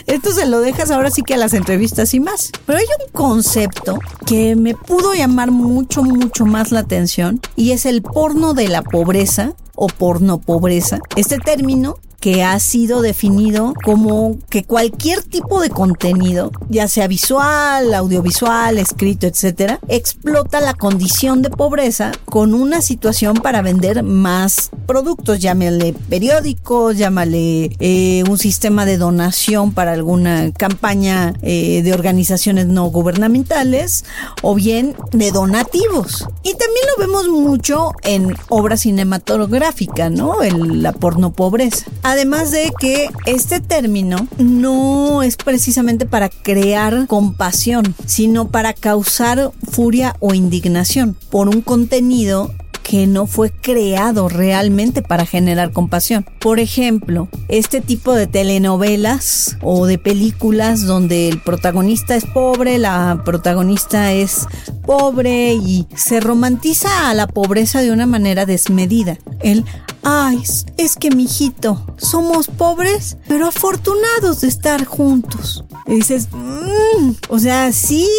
Speaker 1: Esto se lo dejas ahora sí que a las entrevistas y más. Pero hay un concepto que me pudo llamar mucho, mucho más la atención y es el porno de la pobreza o porno pobreza. Este término que ha sido definido como que cualquier tipo de contenido, ya sea visual, audiovisual, escrito, etcétera, explota la condición de pobreza con una situación para vender más productos, llámale periódicos, llámale eh, un sistema de donación para alguna campaña eh, de organizaciones no gubernamentales o bien de donativos. Y también lo vemos mucho en obras cinematográficas, ¿no? El, la porno pobreza. Además de que este término no es precisamente para crear compasión, sino para causar furia o indignación por un contenido que no fue creado realmente para generar compasión. Por ejemplo, este tipo de telenovelas o de películas donde el protagonista es pobre, la protagonista es pobre y se romantiza a la pobreza de una manera desmedida. El Ay, es que mijito, somos pobres, pero afortunados de estar juntos. Y dices, mmm, o sea, sí,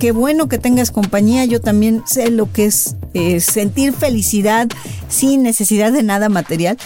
Speaker 1: qué bueno que tengas compañía. Yo también sé lo que es eh, sentir felicidad sin necesidad de nada material.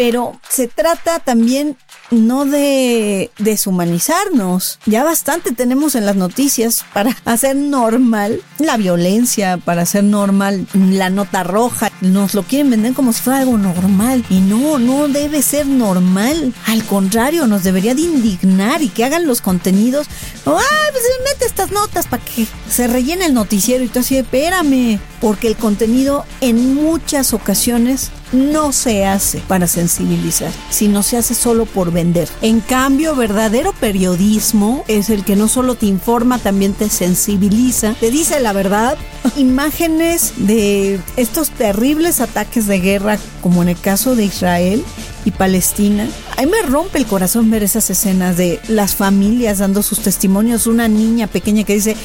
Speaker 1: Pero se trata también no de deshumanizarnos. Ya bastante tenemos en las noticias para hacer normal la violencia, para hacer normal la nota roja. Nos lo quieren vender como si fuera algo normal. Y no, no debe ser normal. Al contrario, nos debería de indignar y que hagan los contenidos. ¡Ay, pues mete estas notas para que se rellene el noticiero! Y tú así, espérame. Porque el contenido en muchas ocasiones no se hace para sensibilizar, sino se hace solo por vender. En cambio, verdadero periodismo es el que no solo te informa, también te sensibiliza, te dice la verdad. Imágenes de estos terribles ataques de guerra, como en el caso de Israel, y Palestina. A mí me rompe el corazón ver esas escenas de las familias dando sus testimonios. Una niña pequeña que dice,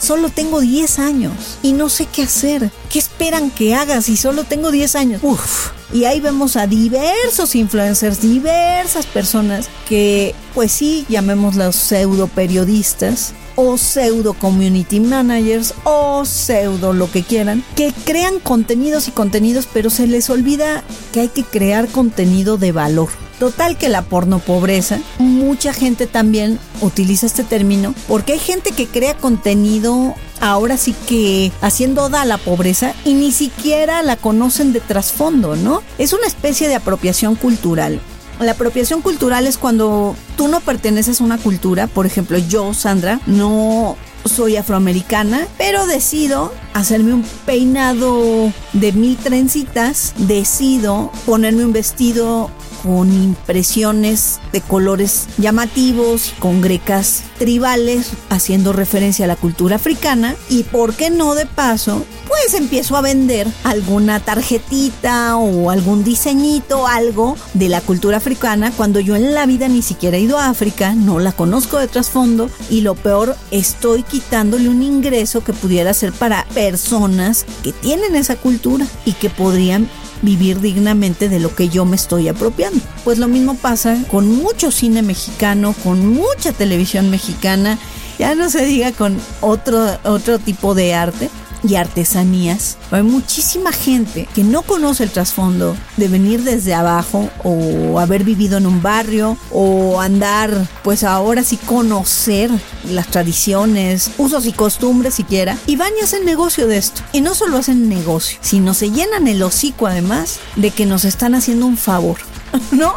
Speaker 1: Solo tengo 10 años y no sé qué hacer. ¿Qué esperan que haga si solo tengo 10 años? Uf. Y ahí vemos a diversos influencers, diversas personas que, pues sí, llamémoslos pseudo periodistas o pseudo community managers o pseudo lo que quieran, que crean contenidos y contenidos, pero se les olvida que hay que crear contenido de valor. Total que la porno pobreza, mucha gente también utiliza este término porque hay gente que crea contenido ahora sí que haciendo oda a la pobreza y ni siquiera la conocen de trasfondo, ¿no? Es una especie de apropiación cultural. La apropiación cultural es cuando tú no perteneces a una cultura, por ejemplo, yo, Sandra, no soy afroamericana, pero decido hacerme un peinado de mil trencitas, decido ponerme un vestido con impresiones de colores llamativos, con grecas tribales, haciendo referencia a la cultura africana. Y por qué no de paso, pues empiezo a vender alguna tarjetita o algún diseñito, algo de la cultura africana, cuando yo en la vida ni siquiera he ido a África, no la conozco de trasfondo y lo peor, estoy quitándole un ingreso que pudiera ser para personas que tienen esa cultura y que podrían vivir dignamente de lo que yo me estoy apropiando. Pues lo mismo pasa con mucho cine mexicano, con mucha televisión mexicana, ya no se diga con otro, otro tipo de arte. Y artesanías. Hay muchísima gente que no conoce el trasfondo de venir desde abajo o haber vivido en un barrio o andar, pues ahora sí conocer las tradiciones, usos y costumbres siquiera, y van y hacen negocio de esto. Y no solo hacen negocio, sino se llenan el hocico además de que nos están haciendo un favor. ¿No?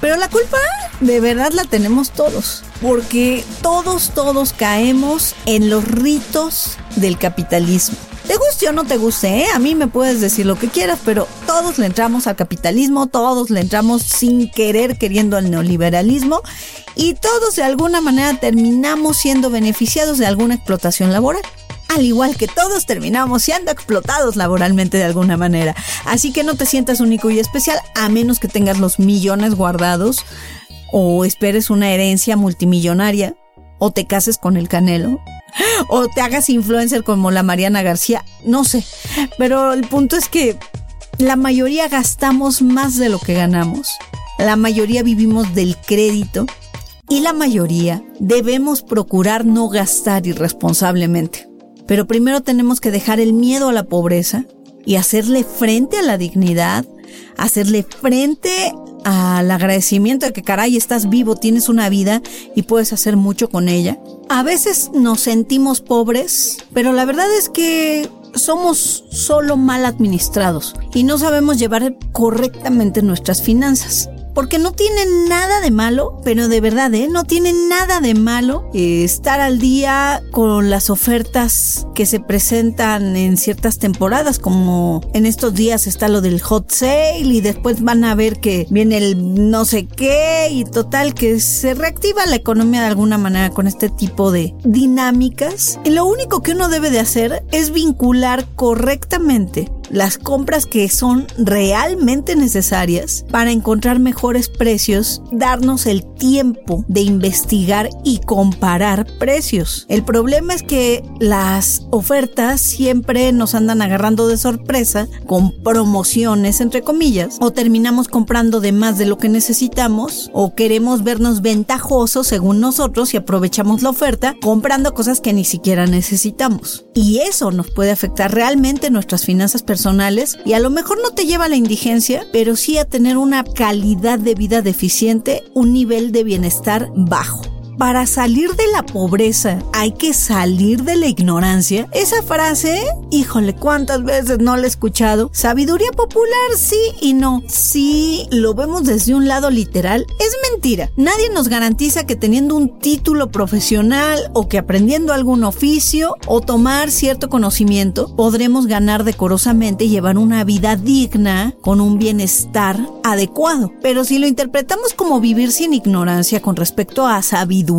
Speaker 1: Pero la culpa de verdad la tenemos todos. Porque todos, todos caemos en los ritos del capitalismo. Te guste o no te guste, ¿eh? a mí me puedes decir lo que quieras, pero todos le entramos al capitalismo, todos le entramos sin querer queriendo al neoliberalismo y todos de alguna manera terminamos siendo beneficiados de alguna explotación laboral al igual que todos terminamos siendo explotados laboralmente de alguna manera. Así que no te sientas único y especial a menos que tengas los millones guardados o esperes una herencia multimillonaria o te cases con el Canelo o te hagas influencer como la Mariana García, no sé. Pero el punto es que la mayoría gastamos más de lo que ganamos. La mayoría vivimos del crédito y la mayoría debemos procurar no gastar irresponsablemente. Pero primero tenemos que dejar el miedo a la pobreza y hacerle frente a la dignidad, hacerle frente al agradecimiento de que caray estás vivo, tienes una vida y puedes hacer mucho con ella. A veces nos sentimos pobres, pero la verdad es que somos solo mal administrados y no sabemos llevar correctamente nuestras finanzas. Porque no tiene nada de malo, pero de verdad, ¿eh? No tiene nada de malo eh, estar al día con las ofertas que se presentan en ciertas temporadas, como en estos días está lo del hot sale y después van a ver que viene el no sé qué y total que se reactiva la economía de alguna manera con este tipo de dinámicas. Y lo único que uno debe de hacer es vincular correctamente las compras que son realmente necesarias para encontrar mejores precios, darnos el tiempo de investigar y comparar precios. El problema es que las ofertas siempre nos andan agarrando de sorpresa con promociones entre comillas o terminamos comprando de más de lo que necesitamos o queremos vernos ventajosos según nosotros y aprovechamos la oferta comprando cosas que ni siquiera necesitamos. Y eso nos puede afectar realmente nuestras finanzas personales y a lo mejor no te lleva a la indigencia, pero sí a tener una calidad de vida deficiente, un nivel de bienestar bajo para salir de la pobreza hay que salir de la ignorancia. Esa frase, híjole, ¿cuántas veces no la he escuchado? Sabiduría popular, sí y no. Si lo vemos desde un lado literal, es mentira. Nadie nos garantiza que teniendo un título profesional o que aprendiendo algún oficio o tomar cierto conocimiento podremos ganar decorosamente y llevar una vida digna con un bienestar adecuado. Pero si lo interpretamos como vivir sin ignorancia con respecto a sabiduría,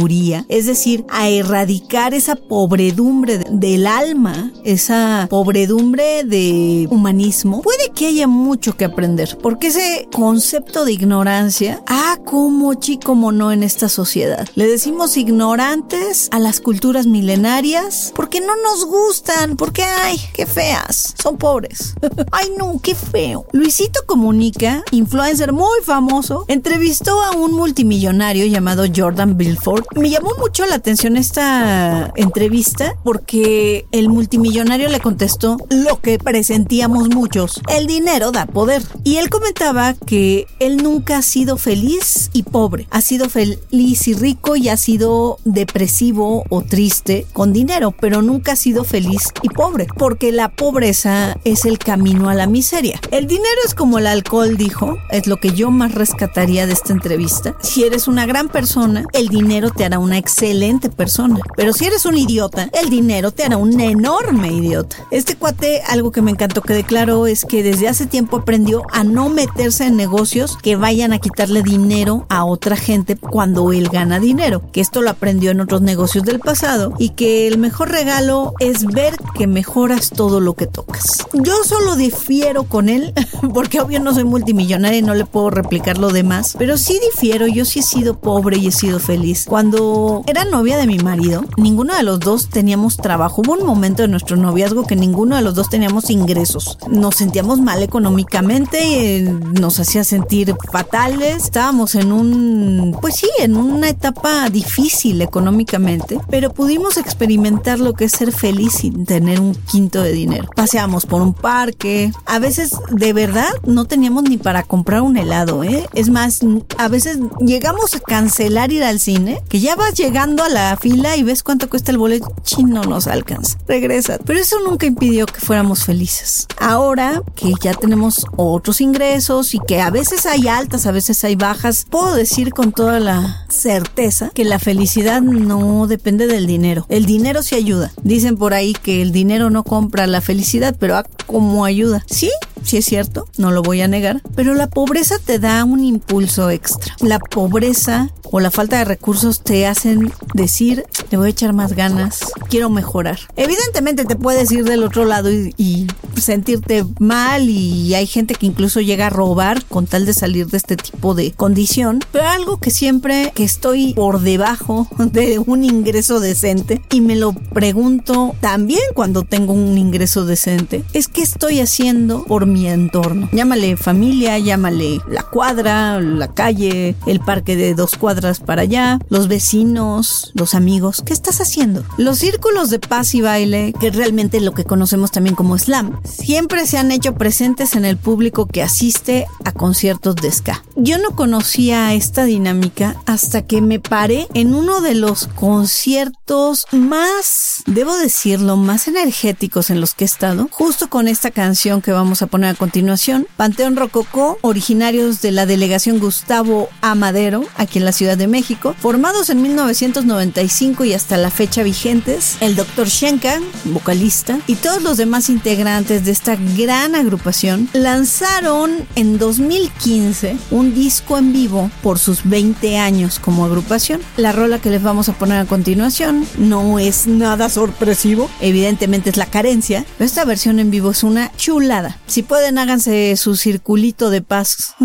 Speaker 1: es decir, a erradicar esa pobredumbre del alma, esa pobredumbre de humanismo, puede que haya mucho que aprender, porque ese concepto de ignorancia, ah, como chico, como no en esta sociedad. Le decimos ignorantes a las culturas milenarias porque no nos gustan, porque, ay, qué feas, son pobres. ay, no, qué feo. Luisito Comunica, influencer muy famoso, entrevistó a un multimillonario llamado Jordan Belfort me llamó mucho la atención esta entrevista porque el multimillonario le contestó lo que presentíamos muchos, el dinero da poder. Y él comentaba que él nunca ha sido feliz y pobre, ha sido feliz y rico y ha sido depresivo o triste con dinero, pero nunca ha sido feliz y pobre, porque la pobreza es el camino a la miseria. El dinero es como el alcohol, dijo, es lo que yo más rescataría de esta entrevista. Si eres una gran persona, el dinero te hará una excelente persona. Pero si eres un idiota, el dinero te hará un enorme idiota. Este cuate, algo que me encantó que declaró es que desde hace tiempo aprendió a no meterse en negocios que vayan a quitarle dinero a otra gente cuando él gana dinero. Que esto lo aprendió en otros negocios del pasado y que el mejor regalo es ver que mejoras todo lo que tocas. Yo solo difiero con él porque obvio no soy multimillonaria y no le puedo replicar lo demás, pero sí difiero, yo sí he sido pobre y he sido feliz Cuando era novia de mi marido, ninguno de los dos teníamos trabajo. Hubo un momento de nuestro noviazgo que ninguno de los dos teníamos ingresos. Nos sentíamos mal económicamente, eh, nos hacía sentir fatales. Estábamos en un, pues sí, en una etapa difícil económicamente, pero pudimos experimentar lo que es ser feliz sin tener un quinto de dinero. Paseamos por un parque. A veces, de verdad, no teníamos ni para comprar un helado, ¿eh? Es más, a veces llegamos a cancelar ir al cine, que ya vas llegando a la fila y ves cuánto cuesta el boleto. Chino nos alcanza. Regresa. Pero eso nunca impidió que fuéramos felices. Ahora que ya tenemos otros ingresos y que a veces hay altas, a veces hay bajas, puedo decir con toda la certeza que la felicidad no depende del dinero. El dinero sí ayuda. Dicen por ahí que el dinero no compra la felicidad, pero ¿a cómo ayuda? Sí, sí es cierto, no lo voy a negar, pero la pobreza te da un impulso extra. La pobreza o la falta de recursos te hacen decir, le voy a echar más ganas, quiero mejorar. Evidentemente te puedes ir del otro lado y, sentirte mal y hay gente que incluso llega a robar con tal de salir de este tipo de condición, pero algo que siempre que estoy por debajo de un ingreso decente y me lo pregunto también cuando tengo un ingreso decente, es qué estoy haciendo por mi entorno. Llámale familia, llámale la cuadra, la calle, el parque de dos cuadras para allá, los vecinos, los amigos. ¿Qué estás haciendo? Los círculos de paz y baile, que realmente lo que conocemos también como slam, siempre se han hecho presentes en el público que asiste a conciertos de ska. Yo no conocía esta dinámica hasta que me paré en uno de los conciertos más, debo decirlo, más energéticos en los que he estado, justo con esta canción que vamos a poner a continuación, Panteón Rococó, originarios de la delegación Gustavo Amadero, aquí en la Ciudad de México, formados en 1995 y hasta la fecha vigentes, el Dr. Shenka, vocalista, y todos los demás integrantes de esta gran agrupación, lanzaron en 2015 un disco en vivo por sus 20 años como agrupación. La rola que les vamos a poner a continuación no es nada sorpresivo, evidentemente es la carencia, pero esta versión en vivo es una chulada. Si pueden, háganse su circulito de paz,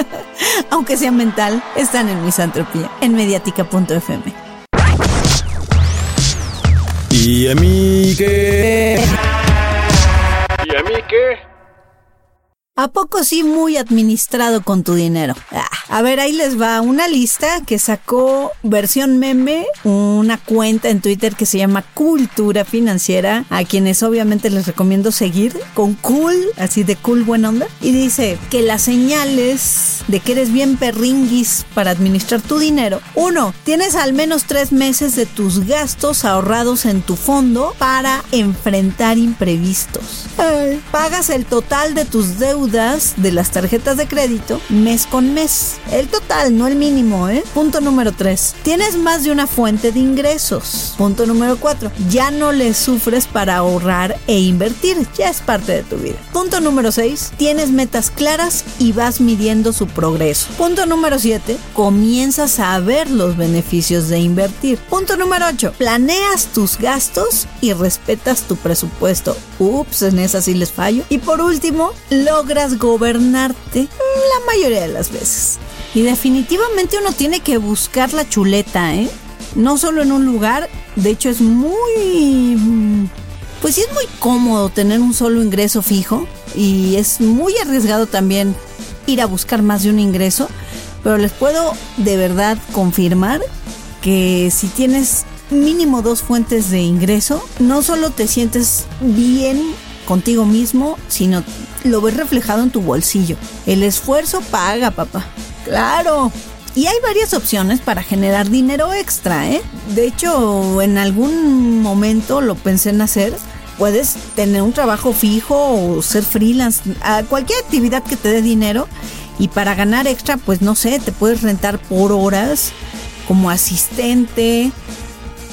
Speaker 1: aunque sea mental, están en misantropía, en mediática.fm.
Speaker 3: ¿Y a mí qué?
Speaker 4: ¿Y a mí qué?
Speaker 1: ¿A poco sí muy administrado con tu dinero? Ah, a ver, ahí les va una lista que sacó versión meme, una cuenta en Twitter que se llama Cultura Financiera, a quienes obviamente les recomiendo seguir con cool, así de cool buena onda. Y dice que las señales de que eres bien perringuis para administrar tu dinero. Uno, tienes al menos tres meses de tus gastos ahorrados en tu fondo para enfrentar imprevistos. Pagas el total de tus deudas de las tarjetas de crédito mes con mes. El total, no el mínimo, ¿eh? Punto número 3. Tienes más de una fuente de ingresos. Punto número 4. Ya no le sufres para ahorrar e invertir. Ya es parte de tu vida. Punto número 6. Tienes metas claras y vas midiendo su progreso. Punto número 7. Comienzas a ver los beneficios de invertir. Punto número 8. Planeas tus gastos y respetas tu presupuesto. Ups, en esa sí les fallo. Y por último, logras gobernarte la mayoría de las veces. Y definitivamente uno tiene que buscar la chuleta, ¿eh? No solo en un lugar, de hecho es muy... Pues sí es muy cómodo tener un solo ingreso fijo y es muy arriesgado también ir a buscar más de un ingreso, pero les puedo de verdad confirmar que si tienes mínimo dos fuentes de ingreso, no solo te sientes bien contigo mismo, sino lo ves reflejado en tu bolsillo. El esfuerzo paga, papá. Claro. Y hay varias opciones para generar dinero extra, ¿eh? De hecho, en algún momento lo pensé en hacer. Puedes tener un trabajo fijo o ser freelance, a cualquier actividad que te dé dinero. Y para ganar extra, pues no sé, te puedes rentar por horas como asistente,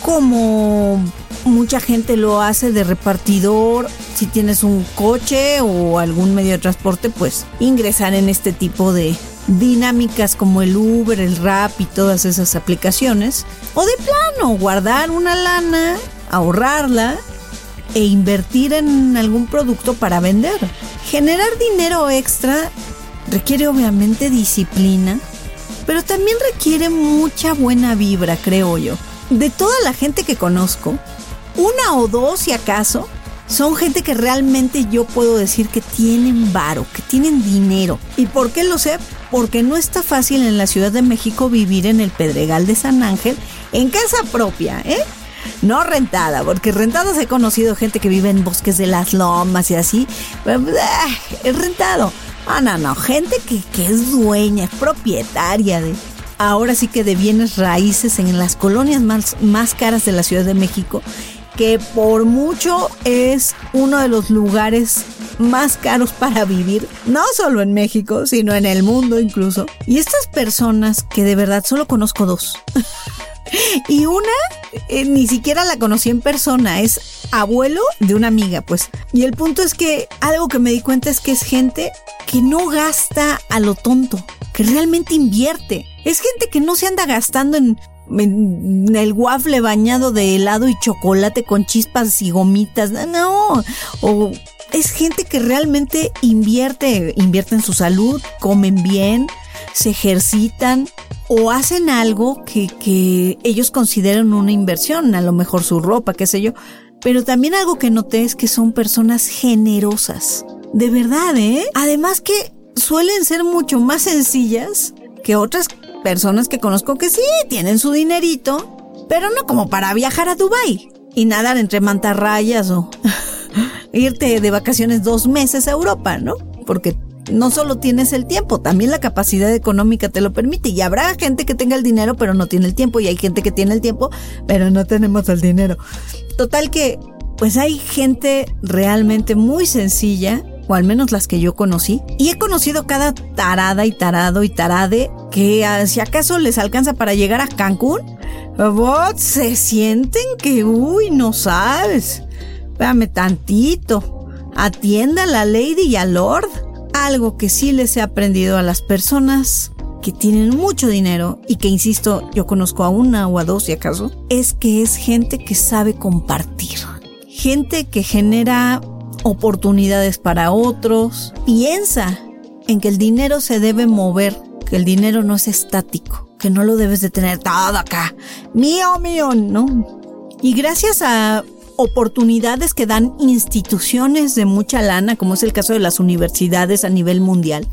Speaker 1: como mucha gente lo hace de repartidor. Si tienes un coche o algún medio de transporte, pues ingresar en este tipo de dinámicas como el Uber, el Rap y todas esas aplicaciones. O de plano, guardar una lana, ahorrarla e invertir en algún producto para vender. Generar dinero extra requiere obviamente disciplina, pero también requiere mucha buena vibra, creo yo. De toda la gente que conozco, una o dos, si acaso, son gente que realmente yo puedo decir que tienen varo, que tienen dinero. ¿Y por qué lo sé? Porque no está fácil en la Ciudad de México vivir en el Pedregal de San Ángel en casa propia, ¿eh? No rentada, porque rentadas he conocido gente que vive en bosques de las lomas y así. Es rentado. Ah, no, no, gente que, que es dueña, es propietaria de... Ahora sí que de bienes raíces en las colonias más, más caras de la Ciudad de México que por mucho es uno de los lugares más caros para vivir, no solo en México, sino en el mundo incluso. Y estas personas que de verdad solo conozco dos. y una eh, ni siquiera la conocí en persona, es abuelo de una amiga, pues. Y el punto es que algo que me di cuenta es que es gente que no gasta a lo tonto, que realmente invierte. Es gente que no se anda gastando en el waffle bañado de helado y chocolate con chispas y gomitas. No, o es gente que realmente invierte, invierte en su salud, comen bien, se ejercitan o hacen algo que, que ellos consideran una inversión, a lo mejor su ropa, qué sé yo. Pero también algo que noté es que son personas generosas. De verdad, ¿eh? Además que suelen ser mucho más sencillas que otras personas que conozco que sí tienen su dinerito, pero no como para viajar a Dubai y nadar entre mantarrayas o irte de vacaciones dos meses a Europa, ¿no? Porque no solo tienes el tiempo, también la capacidad económica te lo permite. Y habrá gente que tenga el dinero pero no tiene el tiempo y hay gente que tiene el tiempo pero no tenemos el dinero. Total que, pues hay gente realmente muy sencilla o al menos las que yo conocí, y he conocido cada tarada y tarado y tarade que ah, si acaso les alcanza para llegar a Cancún, se sienten que, uy, no sabes. Espérame tantito. Atienda a la lady y al lord. Algo que sí les he aprendido a las personas que tienen mucho dinero y que, insisto, yo conozco a una o a dos si acaso, es que es gente que sabe compartir. Gente que genera oportunidades para otros. Piensa en que el dinero se debe mover, que el dinero no es estático, que no lo debes de tener todo acá. Mío, mío, ¿no? Y gracias a oportunidades que dan instituciones de mucha lana, como es el caso de las universidades a nivel mundial,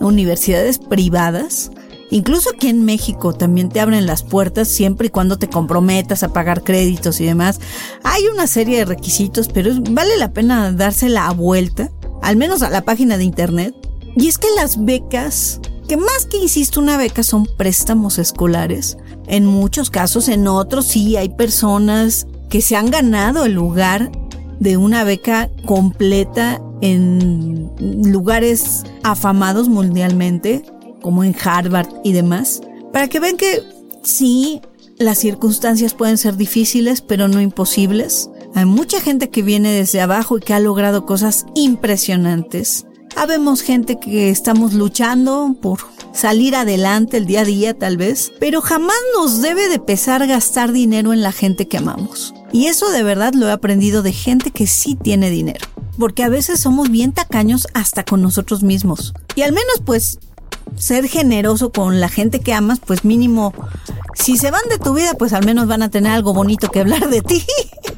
Speaker 1: universidades privadas, Incluso aquí en México también te abren las puertas siempre y cuando te comprometas a pagar créditos y demás. Hay una serie de requisitos, pero vale la pena darse la vuelta, al menos a la página de internet. Y es que las becas, que más que insisto una beca son préstamos escolares, en muchos casos, en otros sí hay personas que se han ganado el lugar de una beca completa en lugares afamados mundialmente como en Harvard y demás, para que vean que sí, las circunstancias pueden ser difíciles, pero no imposibles. Hay mucha gente que viene desde abajo y que ha logrado cosas impresionantes. Habemos gente que estamos luchando por salir adelante el día a día tal vez, pero jamás nos debe de pesar gastar dinero en la gente que amamos. Y eso de verdad lo he aprendido de gente que sí tiene dinero. Porque a veces somos bien tacaños hasta con nosotros mismos. Y al menos pues ser generoso con la gente que amas, pues mínimo, si se van de tu vida, pues al menos van a tener algo bonito que hablar de ti.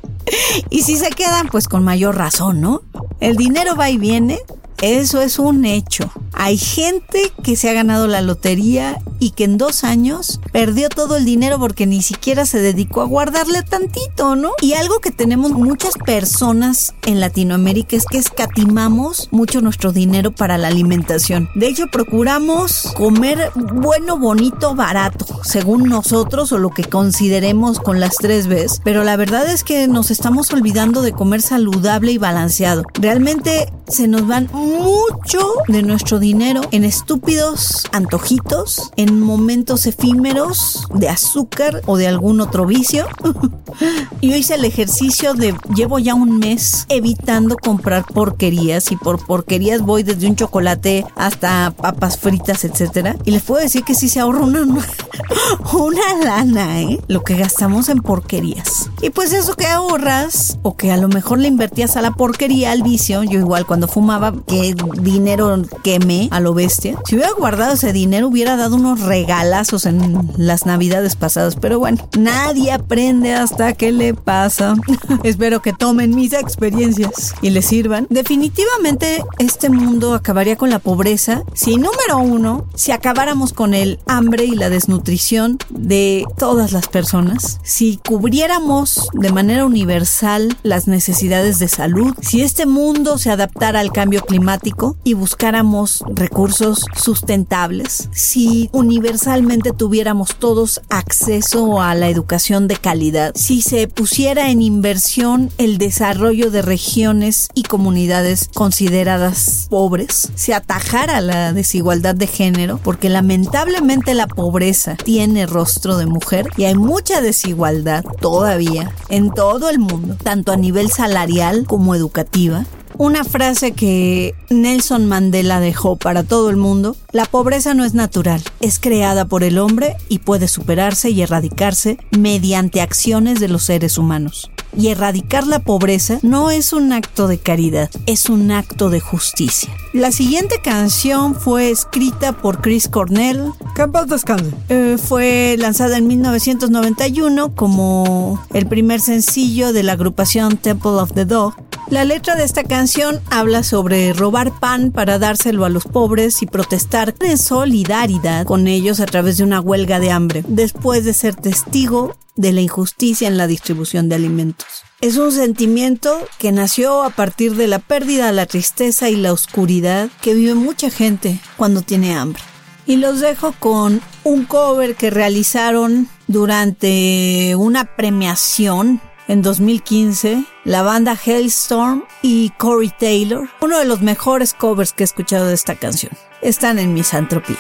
Speaker 1: y si se quedan, pues con mayor razón, ¿no? El dinero va y viene, eso es un hecho. Hay gente que se ha ganado la lotería y que en dos años perdió todo el dinero porque ni siquiera se dedicó a guardarle tantito, ¿no? Y algo que tenemos muchas personas en Latinoamérica es que escatimamos mucho nuestro dinero para la alimentación. De hecho, procuramos comer bueno, bonito, barato, según nosotros o lo que consideremos con las tres veces. Pero la verdad es que nos estamos olvidando de comer saludable y balanceado. Realmente se nos van mucho de nuestro dinero en estúpidos antojitos, en momentos efímeros de azúcar o de algún otro vicio. Yo hice el ejercicio de llevo ya un mes evitando comprar porquerías y por porquerías voy desde un chocolate hasta papas fritas, etcétera. Y les puedo decir que sí se ahorra una, una lana, ¿eh? Lo que gastamos en porquerías. Y pues eso que ahorras o que a lo mejor le invertías a la porquería, al vicio, yo igual cuando fumaba, que dinero quemé a lo bestia. Si hubiera guardado ese dinero, hubiera dado unos regalazos en las navidades pasadas, pero bueno, nadie aprende hasta que le pasa. Espero que tomen mis experiencias y les sirvan. Definitivamente este mundo acabaría con la pobreza si número uno, si acabáramos con el hambre y la desnutrición de todas las personas, si cubriéramos de manera universal las necesidades de salud, si este mundo se adaptara al cambio climático y buscáramos recursos sustentables, si universalmente tuviéramos todos acceso a la educación de calidad, si se pusiera en inversión el desarrollo de regiones y comunidades consideradas pobres, se atajara la desigualdad de género, porque lamentablemente la pobreza tiene rostro de mujer y hay mucha desigualdad todavía en todo el mundo, tanto a nivel salarial como educativa, una frase que Nelson Mandela dejó para todo el mundo, la pobreza no es natural, es creada por el hombre y puede superarse y erradicarse mediante acciones de los seres humanos. Y erradicar la pobreza no es un acto de caridad, es un acto de justicia. La siguiente canción fue escrita por Chris Cornell. Eh, fue lanzada en 1991 como el primer sencillo de la agrupación Temple of the Dog. La letra de esta canción habla sobre robar pan para dárselo a los pobres y protestar en solidaridad con ellos a través de una huelga de hambre, después de ser testigo de la injusticia en la distribución de alimentos. Es un sentimiento que nació a partir de la pérdida, la tristeza y la oscuridad que vive mucha gente cuando tiene hambre. Y los dejo con un cover que realizaron durante una premiación en 2015, la banda Hailstorm y Corey Taylor, uno de los mejores covers que he escuchado de esta canción. Están en Misantropía.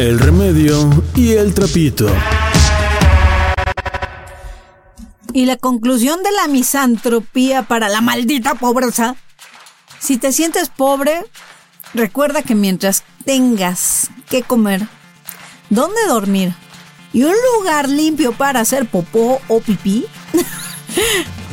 Speaker 3: El remedio y el trapito.
Speaker 1: Y la conclusión de la misantropía para la maldita pobreza. Si te sientes pobre, recuerda que mientras tengas que comer, dónde dormir y un lugar limpio para hacer popó o pipí,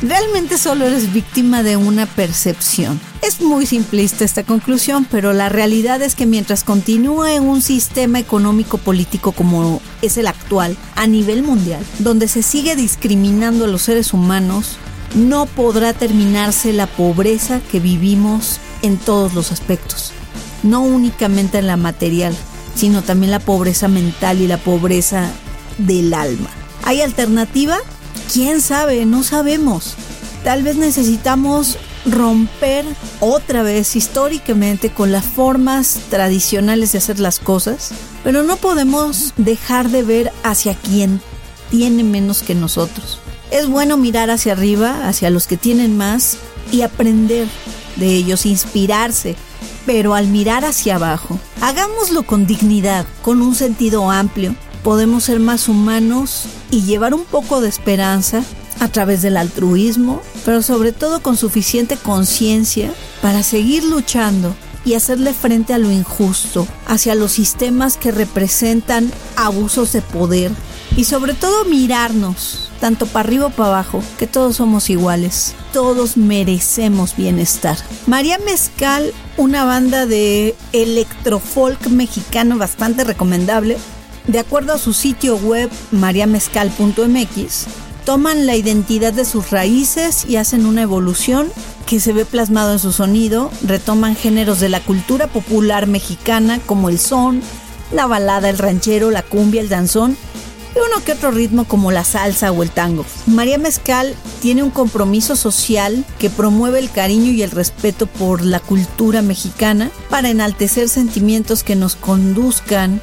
Speaker 1: realmente solo eres víctima de una percepción. Es muy simplista esta conclusión, pero la realidad es que mientras continúe un sistema económico político como es el actual a nivel mundial, donde se sigue discriminando a los seres humanos, no podrá terminarse la pobreza que vivimos en todos los aspectos, no únicamente en la material, sino también la pobreza mental y la pobreza del alma. ¿Hay alternativa? ¿Quién sabe? No sabemos. Tal vez necesitamos romper otra vez históricamente con las formas tradicionales de hacer las cosas, pero no podemos dejar de ver hacia quien tiene menos que nosotros. Es bueno mirar hacia arriba, hacia los que tienen más y aprender de ellos, inspirarse, pero al mirar hacia abajo, hagámoslo con dignidad, con un sentido amplio. Podemos ser más humanos y llevar un poco de esperanza a través del altruismo, pero sobre todo con suficiente conciencia para seguir luchando y hacerle frente a lo injusto, hacia los sistemas que representan abusos de poder y sobre todo mirarnos, tanto para arriba o para abajo, que todos somos iguales, todos merecemos bienestar. María Mezcal, una banda de electrofolk mexicano bastante recomendable, de acuerdo a su sitio web mariamezcal.mx, toman la identidad de sus raíces y hacen una evolución que se ve plasmado en su sonido, retoman géneros de la cultura popular mexicana como el son, la balada, el ranchero, la cumbia, el danzón y uno que otro ritmo como la salsa o el tango. María Mezcal tiene un compromiso social que promueve el cariño y el respeto por la cultura mexicana para enaltecer sentimientos que nos conduzcan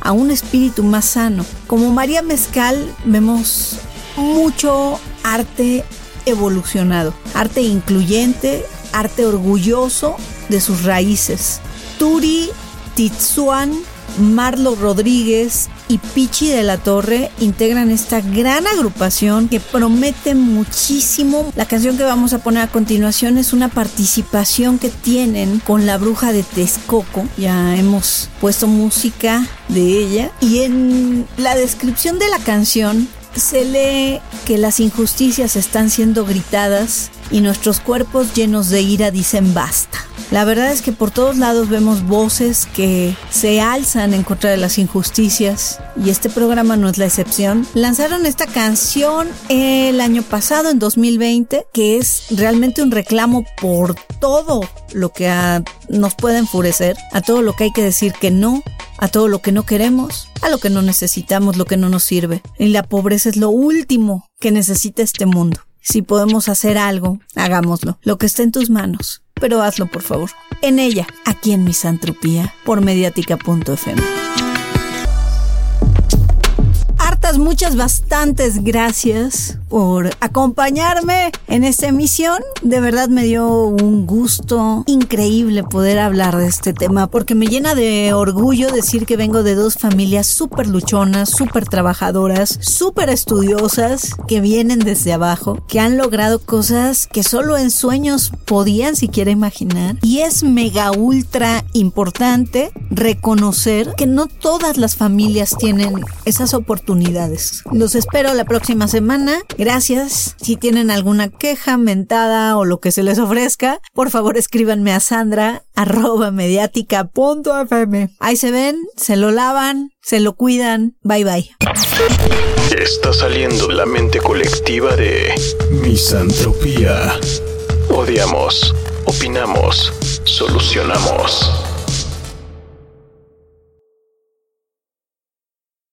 Speaker 1: a un espíritu más sano. Como María Mezcal vemos mucho arte evolucionado, arte incluyente, arte orgulloso de sus raíces. Turi Titsuan, Marlo Rodríguez y Pichi de la Torre integran esta gran agrupación que promete muchísimo. La canción que vamos a poner a continuación es una participación que tienen con la bruja de Texcoco. Ya hemos puesto música de ella y en la descripción de la canción se lee que las injusticias están siendo gritadas y nuestros cuerpos llenos de ira dicen basta. La verdad es que por todos lados vemos voces que se alzan en contra de las injusticias y este programa no es la excepción. Lanzaron esta canción el año pasado, en 2020, que es realmente un reclamo por todo lo que nos puede enfurecer, a todo lo que hay que decir que no, a todo lo que no queremos, a lo que no necesitamos, lo que no nos sirve. Y la pobreza es lo último que necesita este mundo. Si podemos hacer algo, hagámoslo. Lo que esté en tus manos pero hazlo por favor. En ella, aquí en Misantropía, por mediática.fm muchas, bastantes gracias por acompañarme en esta emisión. De verdad me dio un gusto increíble poder hablar de este tema porque me llena de orgullo decir que vengo de dos familias súper luchonas, súper trabajadoras, súper estudiosas, que vienen desde abajo, que han logrado cosas que solo en sueños podían siquiera imaginar. Y es mega ultra importante reconocer que no todas las familias tienen esas oportunidades los espero la próxima semana. Gracias. Si tienen alguna queja, mentada o lo que se les ofrezca, por favor escríbanme a Sandra arroba. Ahí se ven, se lo lavan, se lo cuidan. Bye bye.
Speaker 3: Está saliendo la mente colectiva de misantropía. Odiamos, opinamos, solucionamos.